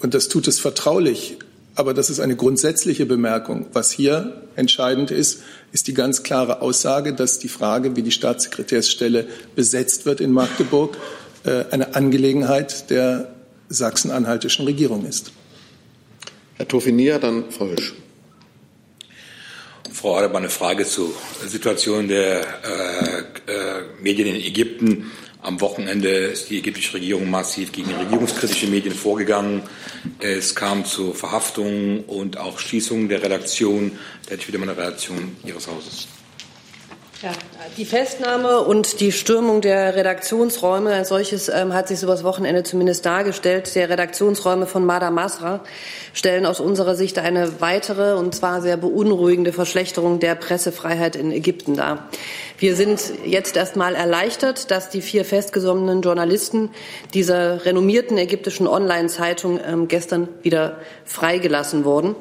und das tut es vertraulich. Aber das ist eine grundsätzliche Bemerkung. Was hier entscheidend ist, ist die ganz klare Aussage, dass die Frage, wie die Staatssekretärsstelle besetzt wird in Magdeburg, äh, eine Angelegenheit der sachsen-anhaltischen Regierung ist. Herr Tofinier, dann Frau Hüsch. Frau Adebar, eine Frage zur Situation der äh, äh, Medien in Ägypten. Am Wochenende ist die ägyptische Regierung massiv gegen regierungskritische Medien vorgegangen. Es kam zu Verhaftungen und auch Schließungen der Redaktion. Da hätte ich wieder mal eine Ihres Hauses. Ja, die Festnahme und die Stürmung der Redaktionsräume als solches ähm, hat sich übers Wochenende zumindest dargestellt. Der Redaktionsräume von Mada Masra stellen aus unserer Sicht eine weitere und zwar sehr beunruhigende Verschlechterung der Pressefreiheit in Ägypten dar. Wir sind jetzt erst mal erleichtert, dass die vier festgesonnenen Journalisten dieser renommierten ägyptischen Online-Zeitung ähm, gestern wieder freigelassen wurden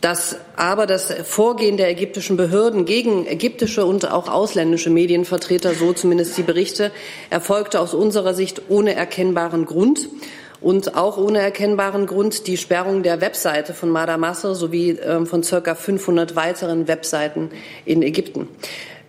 dass aber das Vorgehen der ägyptischen Behörden gegen ägyptische und auch ausländische Medienvertreter, so zumindest die Berichte, erfolgte aus unserer Sicht ohne erkennbaren Grund und auch ohne erkennbaren Grund die Sperrung der Webseite von Madamasse sowie äh, von circa 500 weiteren Webseiten in Ägypten.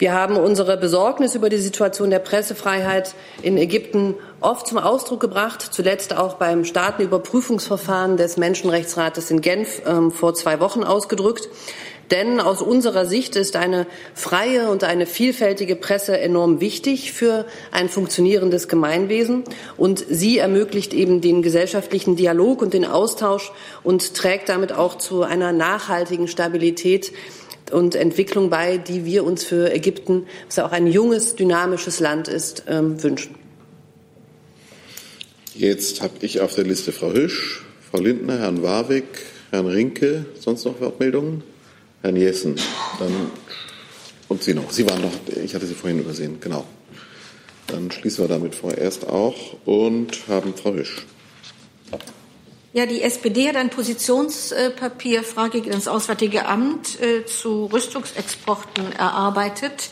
Wir haben unsere Besorgnis über die Situation der Pressefreiheit in Ägypten oft zum Ausdruck gebracht, zuletzt auch beim Staatenüberprüfungsverfahren des Menschenrechtsrates in Genf ähm, vor zwei Wochen ausgedrückt. Denn aus unserer Sicht ist eine freie und eine vielfältige Presse enorm wichtig für ein funktionierendes Gemeinwesen. Und sie ermöglicht eben den gesellschaftlichen Dialog und den Austausch und trägt damit auch zu einer nachhaltigen Stabilität und Entwicklung bei, die wir uns für Ägypten, was ja auch ein junges, dynamisches Land ist, ähm, wünschen. Jetzt habe ich auf der Liste Frau Hüsch, Frau Lindner, Herrn Warwick, Herrn Rinke. Sonst noch Wortmeldungen? Herrn Jessen. Dann, und Sie noch. Sie waren noch, ich hatte Sie vorhin übersehen, genau. Dann schließen wir damit vorerst auch und haben Frau Hüsch. Ja, die SPD hat ein Positionspapier, Frage gegen das Auswärtige Amt äh, zu Rüstungsexporten erarbeitet.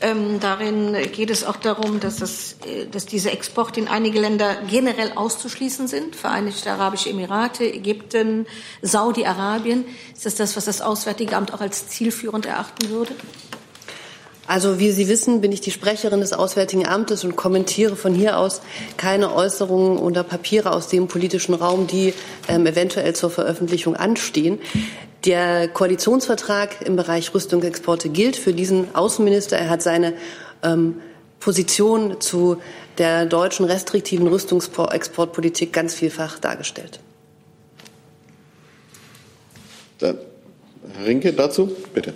Ähm, darin geht es auch darum, dass, das, äh, dass diese Exporte in einige Länder generell auszuschließen sind. Vereinigte Arabische Emirate, Ägypten, Saudi-Arabien. Ist das das, was das Auswärtige Amt auch als zielführend erachten würde? Also wie Sie wissen, bin ich die Sprecherin des Auswärtigen Amtes und kommentiere von hier aus keine Äußerungen oder Papiere aus dem politischen Raum, die ähm, eventuell zur Veröffentlichung anstehen. Der Koalitionsvertrag im Bereich Rüstungsexporte gilt für diesen Außenminister. Er hat seine ähm, Position zu der deutschen restriktiven Rüstungsexportpolitik ganz vielfach dargestellt. Dann Herr Rinke dazu, bitte.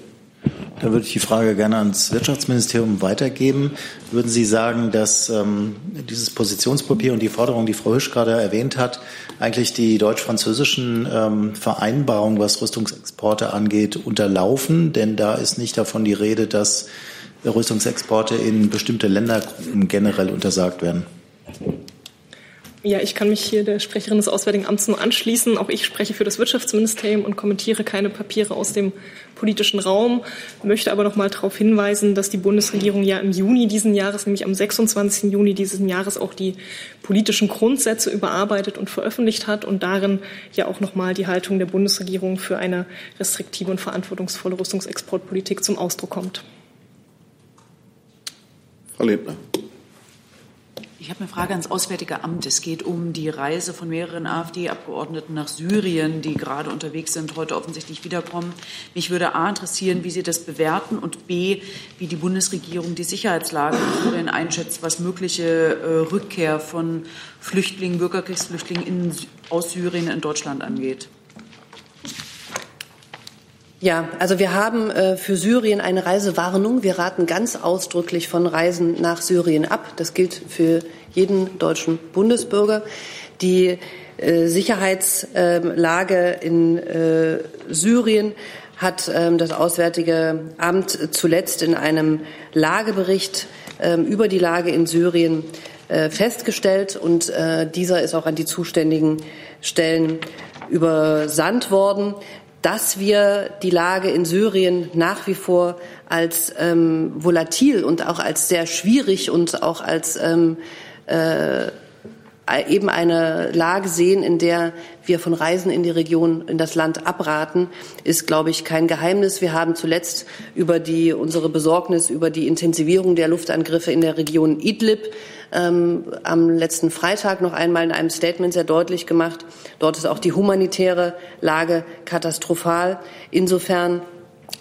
Da würde ich die Frage gerne ans Wirtschaftsministerium weitergeben. Würden Sie sagen, dass ähm, dieses Positionspapier und die Forderung, die Frau Hüsch gerade erwähnt hat, eigentlich die deutsch-französischen ähm, Vereinbarungen, was Rüstungsexporte angeht, unterlaufen? Denn da ist nicht davon die Rede, dass Rüstungsexporte in bestimmte Ländergruppen generell untersagt werden. Ja, ich kann mich hier der Sprecherin des Auswärtigen Amts nur anschließen. Auch ich spreche für das Wirtschaftsministerium und kommentiere keine Papiere aus dem politischen Raum, möchte aber noch mal darauf hinweisen, dass die Bundesregierung ja im Juni diesen Jahres, nämlich am 26. Juni dieses Jahres, auch die politischen Grundsätze überarbeitet und veröffentlicht hat und darin ja auch noch mal die Haltung der Bundesregierung für eine restriktive und verantwortungsvolle Rüstungsexportpolitik zum Ausdruck kommt. Frau Lebner. Ich habe eine Frage ans Auswärtige Amt. Es geht um die Reise von mehreren AfD-Abgeordneten nach Syrien, die gerade unterwegs sind, heute offensichtlich wiederkommen. Mich würde A interessieren, wie Sie das bewerten und B, wie die Bundesregierung die Sicherheitslage in Syrien einschätzt, was mögliche äh, Rückkehr von Flüchtlingen, Bürgerkriegsflüchtlingen in, aus Syrien in Deutschland angeht. Ja, also wir haben äh, für Syrien eine Reisewarnung. Wir raten ganz ausdrücklich von Reisen nach Syrien ab. Das gilt für jeden deutschen Bundesbürger. Die äh, Sicherheitslage in äh, Syrien hat ähm, das Auswärtige Amt zuletzt in einem Lagebericht ähm, über die Lage in Syrien äh, festgestellt und äh, dieser ist auch an die zuständigen Stellen übersandt worden dass wir die Lage in Syrien nach wie vor als ähm, volatil und auch als sehr schwierig und auch als ähm, äh, eben eine Lage sehen, in der wir von Reisen in die Region, in das Land abraten, ist, glaube ich, kein Geheimnis. Wir haben zuletzt über die, unsere Besorgnis über die Intensivierung der Luftangriffe in der Region Idlib ähm, am letzten Freitag noch einmal in einem Statement sehr deutlich gemacht. Dort ist auch die humanitäre Lage katastrophal. Insofern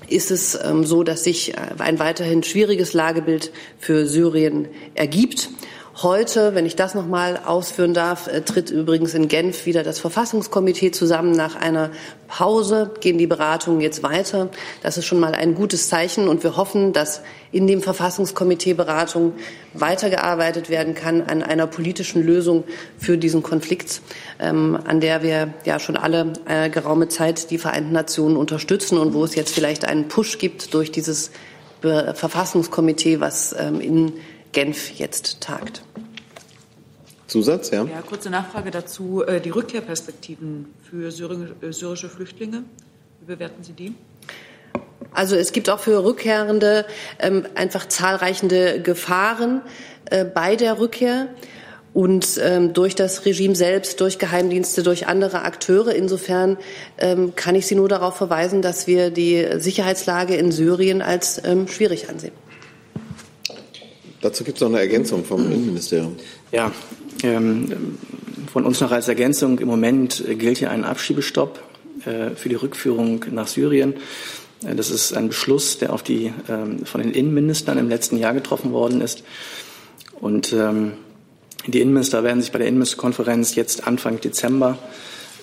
ist es ähm, so, dass sich ein weiterhin schwieriges Lagebild für Syrien ergibt. Heute, wenn ich das noch mal ausführen darf, äh, tritt übrigens in Genf wieder das Verfassungskomitee zusammen. Nach einer Pause gehen die Beratungen jetzt weiter. Das ist schon mal ein gutes Zeichen und wir hoffen, dass in dem Verfassungskomitee Beratungen weitergearbeitet werden kann an einer politischen Lösung für diesen Konflikt, ähm, an der wir ja schon alle äh, geraume Zeit die Vereinten Nationen unterstützen und wo es jetzt vielleicht einen Push gibt durch dieses Verfassungskomitee, was ähm, in Genf jetzt tagt. Zusatz, ja. Ja, kurze Nachfrage dazu. Äh, die Rückkehrperspektiven für äh, syrische Flüchtlinge, wie bewerten Sie die? Also es gibt auch für Rückkehrende ähm, einfach zahlreiche Gefahren äh, bei der Rückkehr und ähm, durch das Regime selbst, durch Geheimdienste, durch andere Akteure. Insofern ähm, kann ich Sie nur darauf verweisen, dass wir die Sicherheitslage in Syrien als ähm, schwierig ansehen. Dazu gibt es noch eine Ergänzung vom Innenministerium. Ja, ähm, von uns noch als Ergänzung. Im Moment gilt hier ein Abschiebestopp äh, für die Rückführung nach Syrien. Das ist ein Beschluss, der auf die, ähm, von den Innenministern im letzten Jahr getroffen worden ist. Und ähm, die Innenminister werden sich bei der Innenministerkonferenz jetzt Anfang Dezember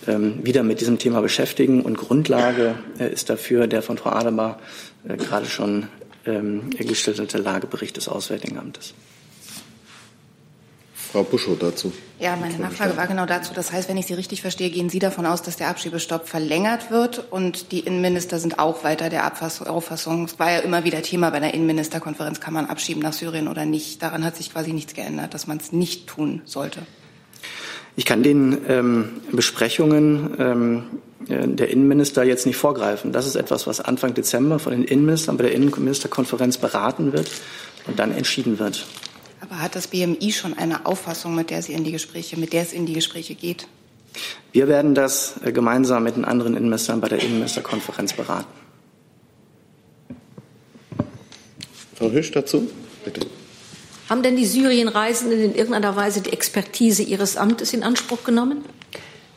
ähm, wieder mit diesem Thema beschäftigen. Und Grundlage äh, ist dafür der von Frau Adebar äh, gerade schon ähm, geschilderte Lagebericht des Auswärtigen Amtes. Frau Buschow dazu. Ja, meine Nachfrage war genau dazu. Das heißt, wenn ich Sie richtig verstehe, gehen Sie davon aus, dass der Abschiebestopp verlängert wird und die Innenminister sind auch weiter der Auffassung. Es war ja immer wieder Thema bei der Innenministerkonferenz, kann man abschieben nach Syrien oder nicht. Daran hat sich quasi nichts geändert, dass man es nicht tun sollte. Ich kann den ähm, Besprechungen ähm, äh, der Innenminister jetzt nicht vorgreifen. Das ist etwas, was Anfang Dezember von den Innenministern bei der Innenministerkonferenz beraten wird und dann entschieden wird. Aber hat das BMI schon eine Auffassung, mit der sie in die Gespräche, mit der es in die Gespräche geht? Wir werden das äh, gemeinsam mit den anderen Innenministern bei der Innenministerkonferenz beraten. Frau Hüsch dazu, bitte. Haben denn die Syrienreisenden in irgendeiner Weise die Expertise ihres Amtes in Anspruch genommen?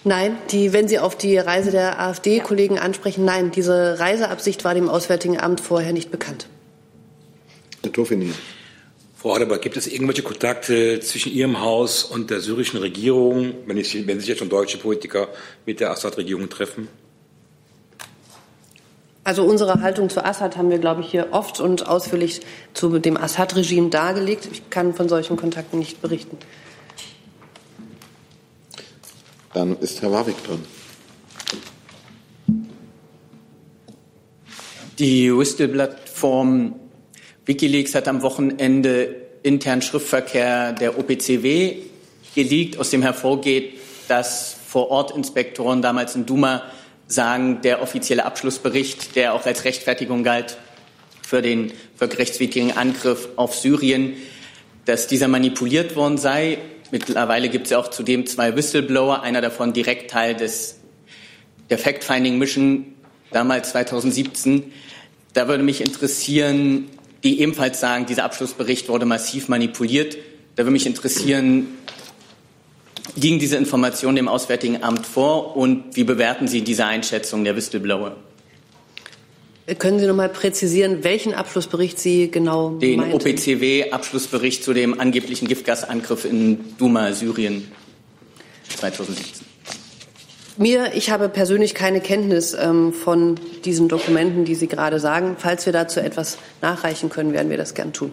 Nein, die, wenn Sie auf die Reise der AfD-Kollegen ansprechen, nein, diese Reiseabsicht war dem Auswärtigen Amt vorher nicht bekannt. Herr Tofini. Frau Adebar, gibt es irgendwelche Kontakte zwischen Ihrem Haus und der syrischen Regierung, wenn, ich, wenn sich jetzt schon deutsche Politiker mit der Assad-Regierung treffen? Also unsere Haltung zu Assad haben wir, glaube ich, hier oft und ausführlich zu dem Assad-Regime dargelegt. Ich kann von solchen Kontakten nicht berichten. Dann ist Herr Warwick dran. Die Whistle-Plattform Wikileaks hat am Wochenende internen Schriftverkehr der OPCW geleakt, aus dem hervorgeht, dass Vor-Ort-Inspektoren damals in Duma sagen, der offizielle Abschlussbericht, der auch als Rechtfertigung galt für den völkerrechtswidrigen Angriff auf Syrien, dass dieser manipuliert worden sei. Mittlerweile gibt es ja auch zudem zwei Whistleblower, einer davon direkt Teil des, der Fact-Finding-Mission, damals 2017. Da würde mich interessieren, die ebenfalls sagen, dieser Abschlussbericht wurde massiv manipuliert. Da würde mich interessieren, liegen diese Informationen dem Auswärtigen Amt vor und wie bewerten Sie diese Einschätzung der Whistleblower? Können Sie noch mal präzisieren, welchen Abschlussbericht Sie genau Den meinten? OPCW-Abschlussbericht zu dem angeblichen Giftgasangriff in Duma, Syrien 2017. Mir, ich habe persönlich keine Kenntnis ähm, von diesen Dokumenten, die Sie gerade sagen. Falls wir dazu etwas nachreichen können, werden wir das gern tun.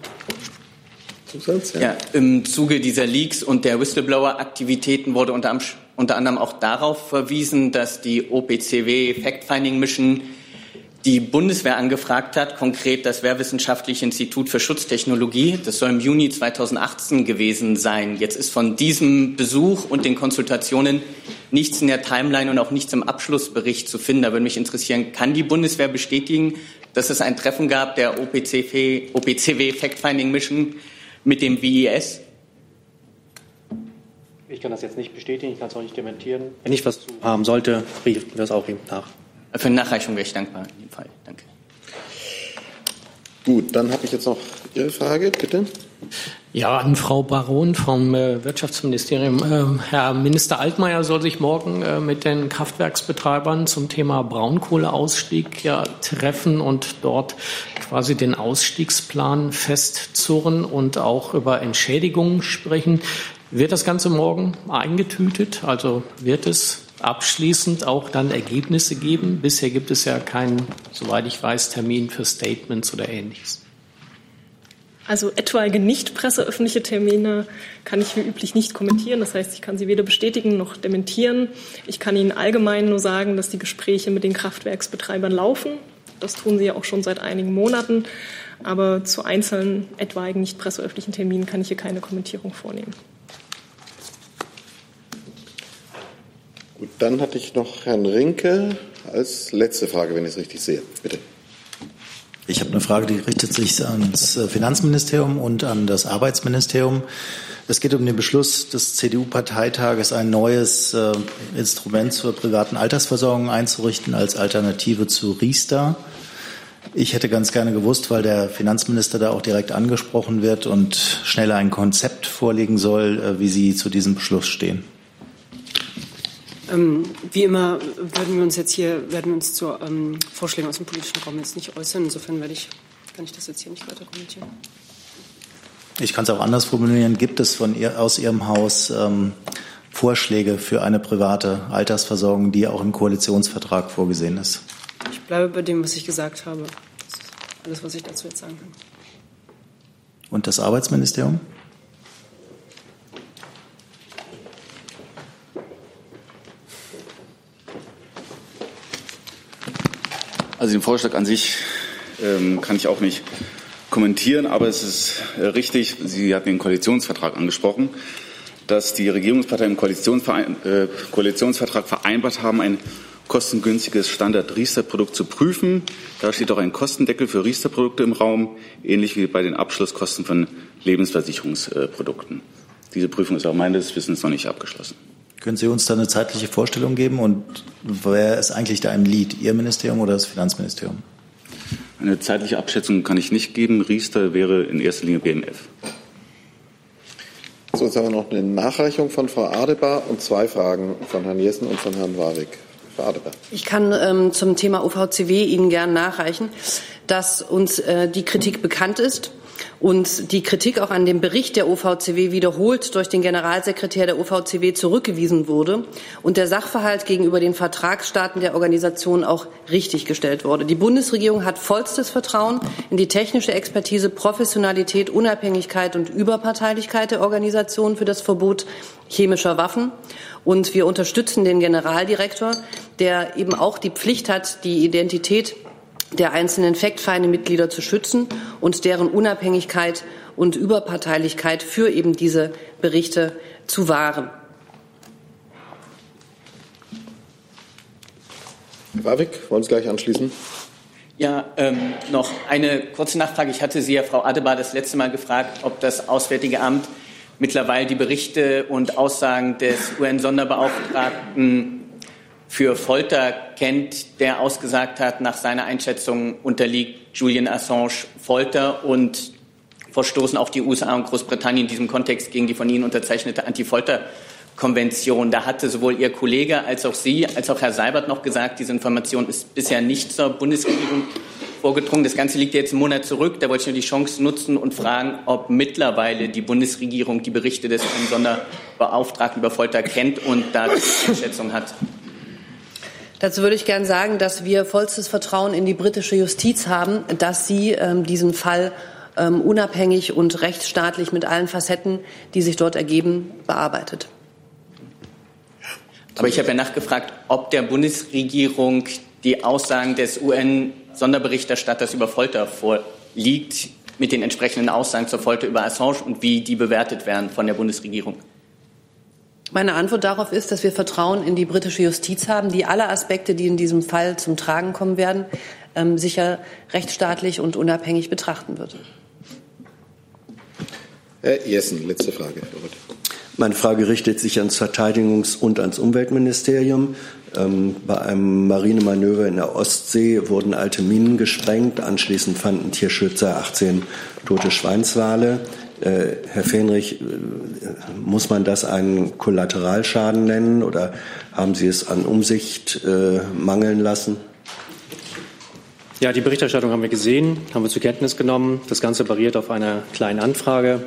Zusatz, ja. ja. Im Zuge dieser Leaks und der Whistleblower-Aktivitäten wurde unter, unter anderem auch darauf verwiesen, dass die OPCW Fact-Finding Mission die Bundeswehr angefragt hat, konkret das Wehrwissenschaftliche Institut für Schutztechnologie. Das soll im Juni 2018 gewesen sein. Jetzt ist von diesem Besuch und den Konsultationen nichts in der Timeline und auch nichts im Abschlussbericht zu finden. Da würde mich interessieren, kann die Bundeswehr bestätigen, dass es ein Treffen gab der OPCW, OPCW Fact-Finding Mission mit dem WIS? Ich kann das jetzt nicht bestätigen, ich kann es auch nicht dementieren. Wenn ich was zu haben sollte, richten wir das auch eben nach. Für eine Nachreichung wäre ich dankbar in dem Fall. Danke. Gut, dann habe ich jetzt noch Ihre Frage, bitte. Ja, an Frau Baron vom äh, Wirtschaftsministerium. Ähm, Herr Minister Altmaier soll sich morgen äh, mit den Kraftwerksbetreibern zum Thema Braunkohleausstieg ja, treffen und dort quasi den Ausstiegsplan festzurren und auch über Entschädigungen sprechen. Wird das Ganze morgen eingetütet? Also wird es abschließend auch dann Ergebnisse geben? Bisher gibt es ja keinen, soweit ich weiß, Termin für Statements oder ähnliches. Also etwaige nicht presseöffentliche Termine kann ich wie üblich nicht kommentieren. Das heißt, ich kann sie weder bestätigen noch dementieren. Ich kann Ihnen allgemein nur sagen, dass die Gespräche mit den Kraftwerksbetreibern laufen. Das tun sie ja auch schon seit einigen Monaten. Aber zu einzelnen etwaigen nicht presseöffentlichen Terminen kann ich hier keine Kommentierung vornehmen. Gut, dann hatte ich noch Herrn Rinke als letzte Frage, wenn ich es richtig sehe. Bitte. Ich habe eine Frage, die richtet sich ans äh, Finanzministerium und an das Arbeitsministerium. Es geht um den Beschluss des CDU-Parteitages, ein neues äh, Instrument zur privaten Altersversorgung einzurichten als Alternative zu Riester. Ich hätte ganz gerne gewusst, weil der Finanzminister da auch direkt angesprochen wird und schneller ein Konzept vorlegen soll, äh, wie Sie zu diesem Beschluss stehen. Ähm, wie immer werden wir uns jetzt hier, werden wir uns zu ähm, Vorschlägen aus dem politischen Raum jetzt nicht äußern. Insofern werde ich, kann ich das jetzt hier nicht weiter kommentieren. Ich kann es auch anders formulieren. Gibt es von ihr, aus Ihrem Haus ähm, Vorschläge für eine private Altersversorgung, die auch im Koalitionsvertrag vorgesehen ist? Ich bleibe bei dem, was ich gesagt habe. Das ist alles, was ich dazu jetzt sagen kann. Und das Arbeitsministerium? Also den Vorschlag an sich ähm, kann ich auch nicht kommentieren, aber es ist äh, richtig, Sie hatten den Koalitionsvertrag angesprochen, dass die Regierungsparteien im äh, Koalitionsvertrag vereinbart haben, ein kostengünstiges Standard-Riester-Produkt zu prüfen. Da steht auch ein Kostendeckel für Riester-Produkte im Raum, ähnlich wie bei den Abschlusskosten von Lebensversicherungsprodukten. Diese Prüfung ist auch meines Wissens noch nicht abgeschlossen. Können Sie uns da eine zeitliche Vorstellung geben? Und wer ist eigentlich da im Lead? Ihr Ministerium oder das Finanzministerium? Eine zeitliche Abschätzung kann ich nicht geben. Riester wäre in erster Linie BMF. So, jetzt haben wir noch eine Nachreichung von Frau Adebar und zwei Fragen von Herrn Jessen und von Herrn Warwick. Frau Adebar. Ich kann ähm, zum Thema OVCW Ihnen gern nachreichen, dass uns äh, die Kritik bekannt ist und die Kritik auch an dem Bericht der OVCW wiederholt durch den Generalsekretär der OVCW zurückgewiesen wurde und der Sachverhalt gegenüber den Vertragsstaaten der Organisation auch richtiggestellt wurde. Die Bundesregierung hat vollstes Vertrauen in die technische Expertise, Professionalität, Unabhängigkeit und Überparteilichkeit der Organisation für das Verbot chemischer Waffen. Und wir unterstützen den Generaldirektor, der eben auch die Pflicht hat, die Identität der einzelnen Fact-Finder-Mitglieder zu schützen und deren Unabhängigkeit und Überparteilichkeit für eben diese Berichte zu wahren. Herr Warwick, wollen Sie gleich anschließen? Ja, ähm, noch eine kurze Nachfrage. Ich hatte Sie ja, Frau Adebar, das letzte Mal gefragt, ob das Auswärtige Amt mittlerweile die Berichte und Aussagen des UN-Sonderbeauftragten für Folter kennt, der ausgesagt hat, nach seiner Einschätzung unterliegt Julian Assange Folter und verstoßen auch die USA und Großbritannien in diesem Kontext gegen die von Ihnen unterzeichnete Anti-Folter-Konvention. Da hatte sowohl Ihr Kollege als auch Sie, als auch Herr Seibert noch gesagt, diese Information ist bisher nicht zur Bundesregierung vorgedrungen. Das Ganze liegt jetzt einen Monat zurück. Da wollte ich nur die Chance nutzen und fragen, ob mittlerweile die Bundesregierung die Berichte des Sonderbeauftragten über Folter kennt und da Einschätzung hat. Dazu würde ich gern sagen, dass wir vollstes Vertrauen in die britische Justiz haben, dass sie ähm, diesen Fall ähm, unabhängig und rechtsstaatlich mit allen Facetten, die sich dort ergeben, bearbeitet. Aber ich habe ja nachgefragt, ob der Bundesregierung die Aussagen des UN-Sonderberichterstatters über Folter vorliegt, mit den entsprechenden Aussagen zur Folter über Assange und wie die bewertet werden von der Bundesregierung. Meine Antwort darauf ist, dass wir Vertrauen in die britische Justiz haben, die alle Aspekte, die in diesem Fall zum Tragen kommen werden, ähm, sicher rechtsstaatlich und unabhängig betrachten wird. Herr Jessen, letzte Frage. Meine Frage richtet sich ans Verteidigungs- und ans Umweltministerium. Ähm, bei einem Marinemanöver in der Ostsee wurden alte Minen gesprengt. Anschließend fanden Tierschützer 18 tote Schweinswale. Äh, Herr Fähnrich, äh, muss man das einen Kollateralschaden nennen oder haben Sie es an Umsicht äh, mangeln lassen? Ja, die Berichterstattung haben wir gesehen, haben wir zur Kenntnis genommen. Das Ganze bariert auf einer kleinen Anfrage.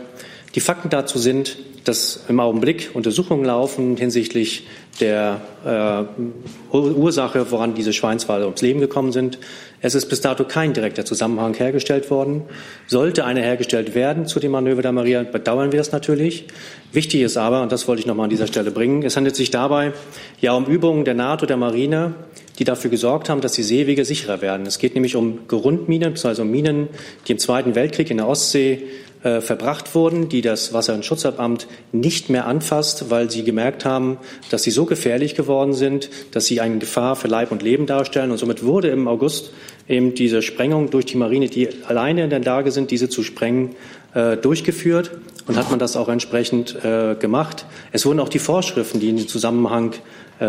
Die Fakten dazu sind, dass im Augenblick Untersuchungen laufen hinsichtlich der äh, Ursache, woran diese Schweinswale ums Leben gekommen sind. Es ist bis dato kein direkter Zusammenhang hergestellt worden. Sollte einer hergestellt werden zu dem Manöver der Maria, bedauern wir das natürlich. Wichtig ist aber, und das wollte ich noch mal an dieser Stelle bringen, es handelt sich dabei ja um Übungen der NATO, der Marine, die dafür gesorgt haben, dass die Seewege sicherer werden. Es geht nämlich um Gerundminen, also um Minen, die im Zweiten Weltkrieg in der Ostsee äh, verbracht wurden, die das Wasser- und Schutzamt nicht mehr anfasst, weil sie gemerkt haben, dass sie so gefährlich geworden sind, dass sie eine Gefahr für Leib und Leben darstellen. Und somit wurde im August eben diese Sprengung durch die Marine, die alleine in der Lage sind, diese zu sprengen, äh, durchgeführt und hat man das auch entsprechend äh, gemacht. Es wurden auch die Vorschriften, die in dem Zusammenhang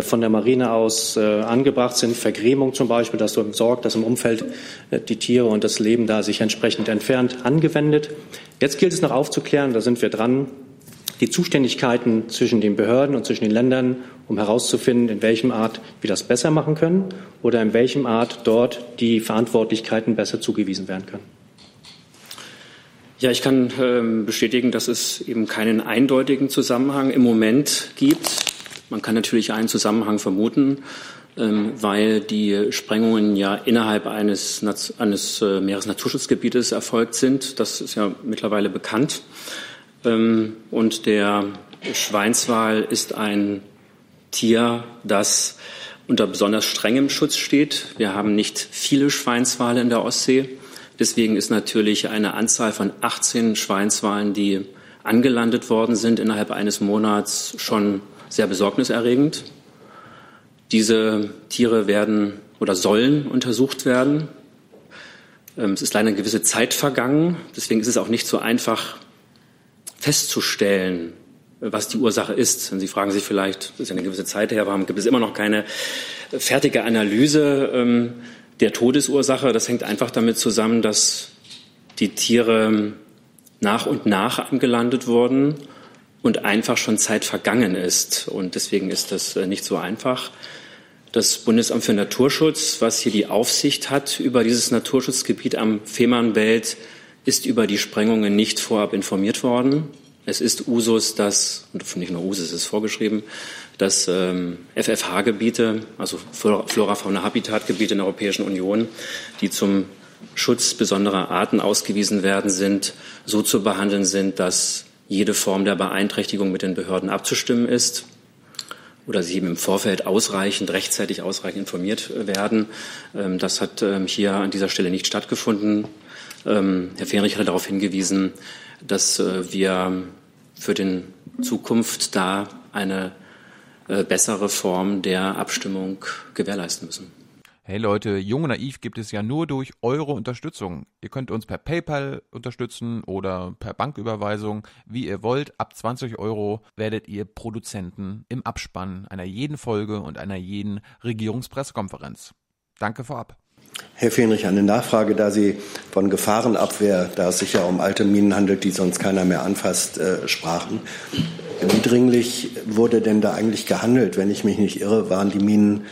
von der Marine aus äh, angebracht sind, Vergrämung zum Beispiel, dass du sorgt, dass im Umfeld äh, die Tiere und das Leben da sich entsprechend entfernt, angewendet. Jetzt gilt es noch aufzuklären, da sind wir dran, die Zuständigkeiten zwischen den Behörden und zwischen den Ländern, um herauszufinden, in welchem Art wir das besser machen können oder in welchem Art dort die Verantwortlichkeiten besser zugewiesen werden können. Ja, ich kann ähm, bestätigen, dass es eben keinen eindeutigen Zusammenhang im Moment gibt. Man kann natürlich einen Zusammenhang vermuten, ähm, weil die Sprengungen ja innerhalb eines, eines äh, Meeresnaturschutzgebietes erfolgt sind. Das ist ja mittlerweile bekannt. Ähm, und der Schweinswal ist ein Tier, das unter besonders strengem Schutz steht. Wir haben nicht viele Schweinswale in der Ostsee. Deswegen ist natürlich eine Anzahl von 18 Schweinswalen, die angelandet worden sind innerhalb eines Monats, schon sehr besorgniserregend. Diese Tiere werden oder sollen untersucht werden. Ähm, es ist leider eine gewisse Zeit vergangen. Deswegen ist es auch nicht so einfach festzustellen, was die Ursache ist. Und Sie fragen sich vielleicht, das ist ja eine gewisse Zeit her, warum gibt es immer noch keine fertige Analyse ähm, der Todesursache? Das hängt einfach damit zusammen, dass die Tiere nach und nach angelandet wurden und einfach schon Zeit vergangen ist. Und deswegen ist das äh, nicht so einfach. Das Bundesamt für Naturschutz, was hier die Aufsicht hat über dieses Naturschutzgebiet am Fehmarnbelt, ist über die Sprengungen nicht vorab informiert worden. Es ist Usus, dass, und nicht nur Usus, es ist vorgeschrieben, dass ähm, FFH-Gebiete, also Flora-Fauna-Habitat-Gebiete in der Europäischen Union, die zum Schutz besonderer Arten ausgewiesen werden, sind, so zu behandeln sind, dass jede Form der Beeinträchtigung mit den Behörden abzustimmen ist oder sie eben im Vorfeld ausreichend, rechtzeitig ausreichend informiert werden. Ähm, das hat ähm, hier an dieser Stelle nicht stattgefunden. Ähm, Herr Fähnrich hatte darauf hingewiesen, dass äh, wir für die Zukunft da eine äh, bessere Form der Abstimmung gewährleisten müssen. Hey Leute, Jung und Naiv gibt es ja nur durch eure Unterstützung. Ihr könnt uns per PayPal unterstützen oder per Banküberweisung, wie ihr wollt. Ab 20 Euro werdet ihr Produzenten im Abspann einer jeden Folge und einer jeden Regierungspressekonferenz. Danke vorab. Herr Fenrich, eine Nachfrage, da Sie von Gefahrenabwehr, da es sich ja um alte Minen handelt, die sonst keiner mehr anfasst, äh, sprachen. Wie dringlich wurde denn da eigentlich gehandelt? Wenn ich mich nicht irre, waren die Minen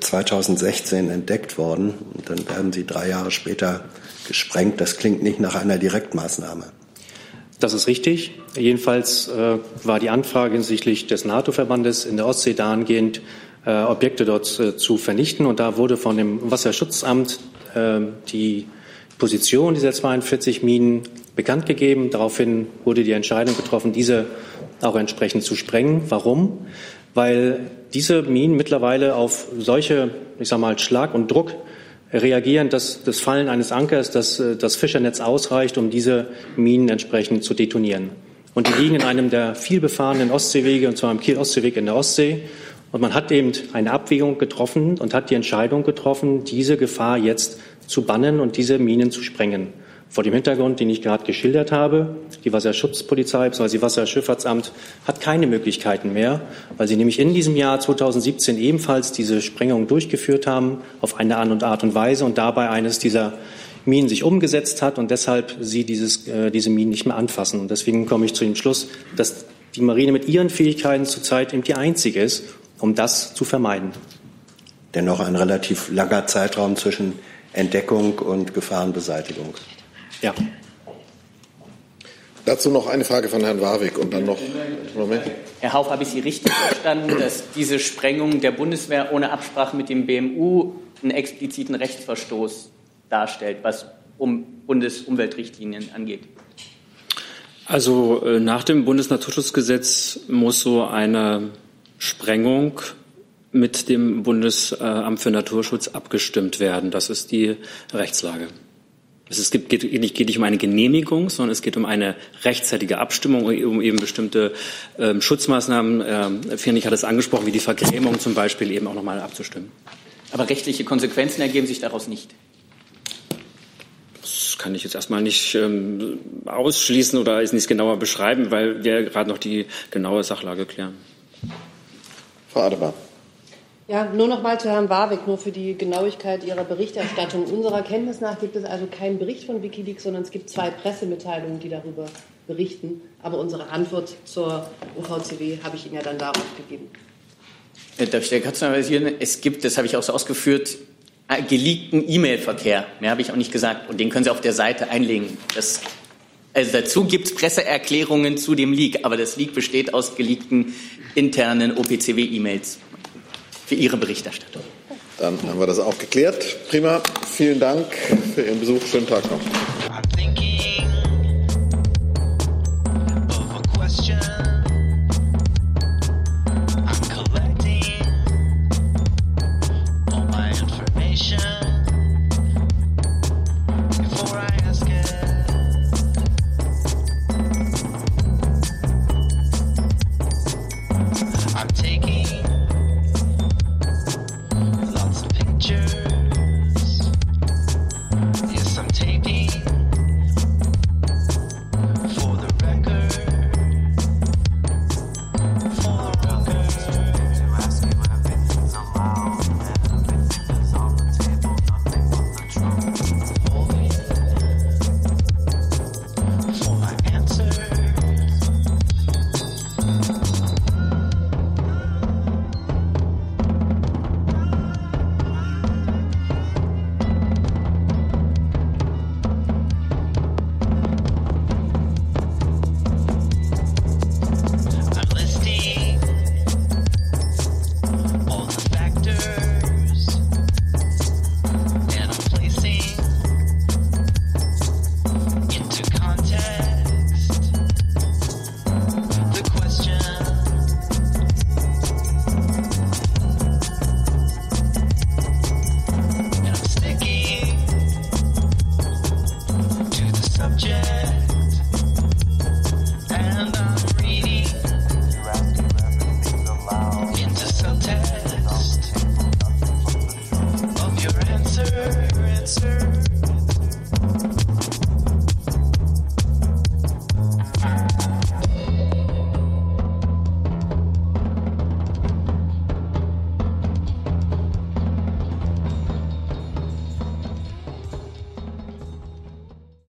2016 entdeckt worden. Und dann werden sie drei Jahre später gesprengt. Das klingt nicht nach einer Direktmaßnahme. Das ist richtig. Jedenfalls äh, war die Anfrage hinsichtlich des NATO-Verbandes in der Ostsee dahingehend, äh, Objekte dort äh, zu vernichten. Und da wurde von dem Wasserschutzamt äh, die Position dieser 42 Minen bekannt gegeben. Daraufhin wurde die Entscheidung getroffen, diese auch entsprechend zu sprengen. Warum? Weil diese Minen mittlerweile auf solche, ich sag mal, Schlag und Druck reagieren, dass das Fallen eines Ankers, dass das Fischernetz ausreicht, um diese Minen entsprechend zu detonieren. Und die liegen in einem der vielbefahrenen Ostseewege, und zwar am Kiel-Ostseeweg in der Ostsee. Und man hat eben eine Abwägung getroffen und hat die Entscheidung getroffen, diese Gefahr jetzt zu bannen und diese Minen zu sprengen. Vor dem Hintergrund, den ich gerade geschildert habe, die Wasserschutzpolizei bzw. das Wasserschifffahrtsamt hat keine Möglichkeiten mehr, weil sie nämlich in diesem Jahr 2017 ebenfalls diese Sprengung durchgeführt haben auf eine Art und Weise und dabei eines dieser Minen sich umgesetzt hat und deshalb sie dieses, äh, diese Minen nicht mehr anfassen. Und deswegen komme ich zu dem Schluss, dass die Marine mit ihren Fähigkeiten zurzeit eben die einzige ist, um das zu vermeiden. Dennoch ein relativ langer Zeitraum zwischen Entdeckung und Gefahrenbeseitigung. Ja. Dazu noch eine Frage von Herrn Warwick und dann noch. Moment. Herr Hauf, habe ich Sie richtig verstanden, dass diese Sprengung der Bundeswehr ohne Absprache mit dem BMU einen expliziten Rechtsverstoß darstellt, was um Bundesumweltrichtlinien angeht? Also äh, nach dem Bundesnaturschutzgesetz muss so eine Sprengung mit dem Bundesamt für Naturschutz abgestimmt werden. Das ist die Rechtslage. Es geht, geht, geht, nicht um eine Genehmigung, sondern es geht um eine rechtzeitige Abstimmung, um eben bestimmte ähm, Schutzmaßnahmen, äh, finde ich, hat es angesprochen, wie die Vergrämung zum Beispiel, eben auch nochmal abzustimmen. Aber rechtliche Konsequenzen ergeben sich daraus nicht. Das kann ich jetzt erstmal nicht ähm, ausschließen oder ist nicht genauer beschreiben, weil wir gerade noch die genaue Sachlage klären. Frau Adebar. Ja, nur noch mal zu Herrn Warwick, nur für die Genauigkeit Ihrer Berichterstattung. Unserer Kenntnis nach gibt es also keinen Bericht von Wikileaks, sondern es gibt zwei Pressemitteilungen, die darüber berichten. Aber unsere Antwort zur UVCW habe ich Ihnen ja dann darauf gegeben. Äh, darf ich kurz analysieren? Es gibt, das habe ich auch so ausgeführt, äh, geleakten E-Mail-Verkehr. Mehr habe ich auch nicht gesagt. Und den können Sie auf der Seite einlegen. Das, also dazu gibt es Presseerklärungen zu dem Leak. Aber das Leak besteht aus geleakten internen OPCW-E-Mails für Ihre Berichterstattung. Dann haben wir das auch geklärt. Prima. Vielen Dank für Ihren Besuch. Schönen Tag noch.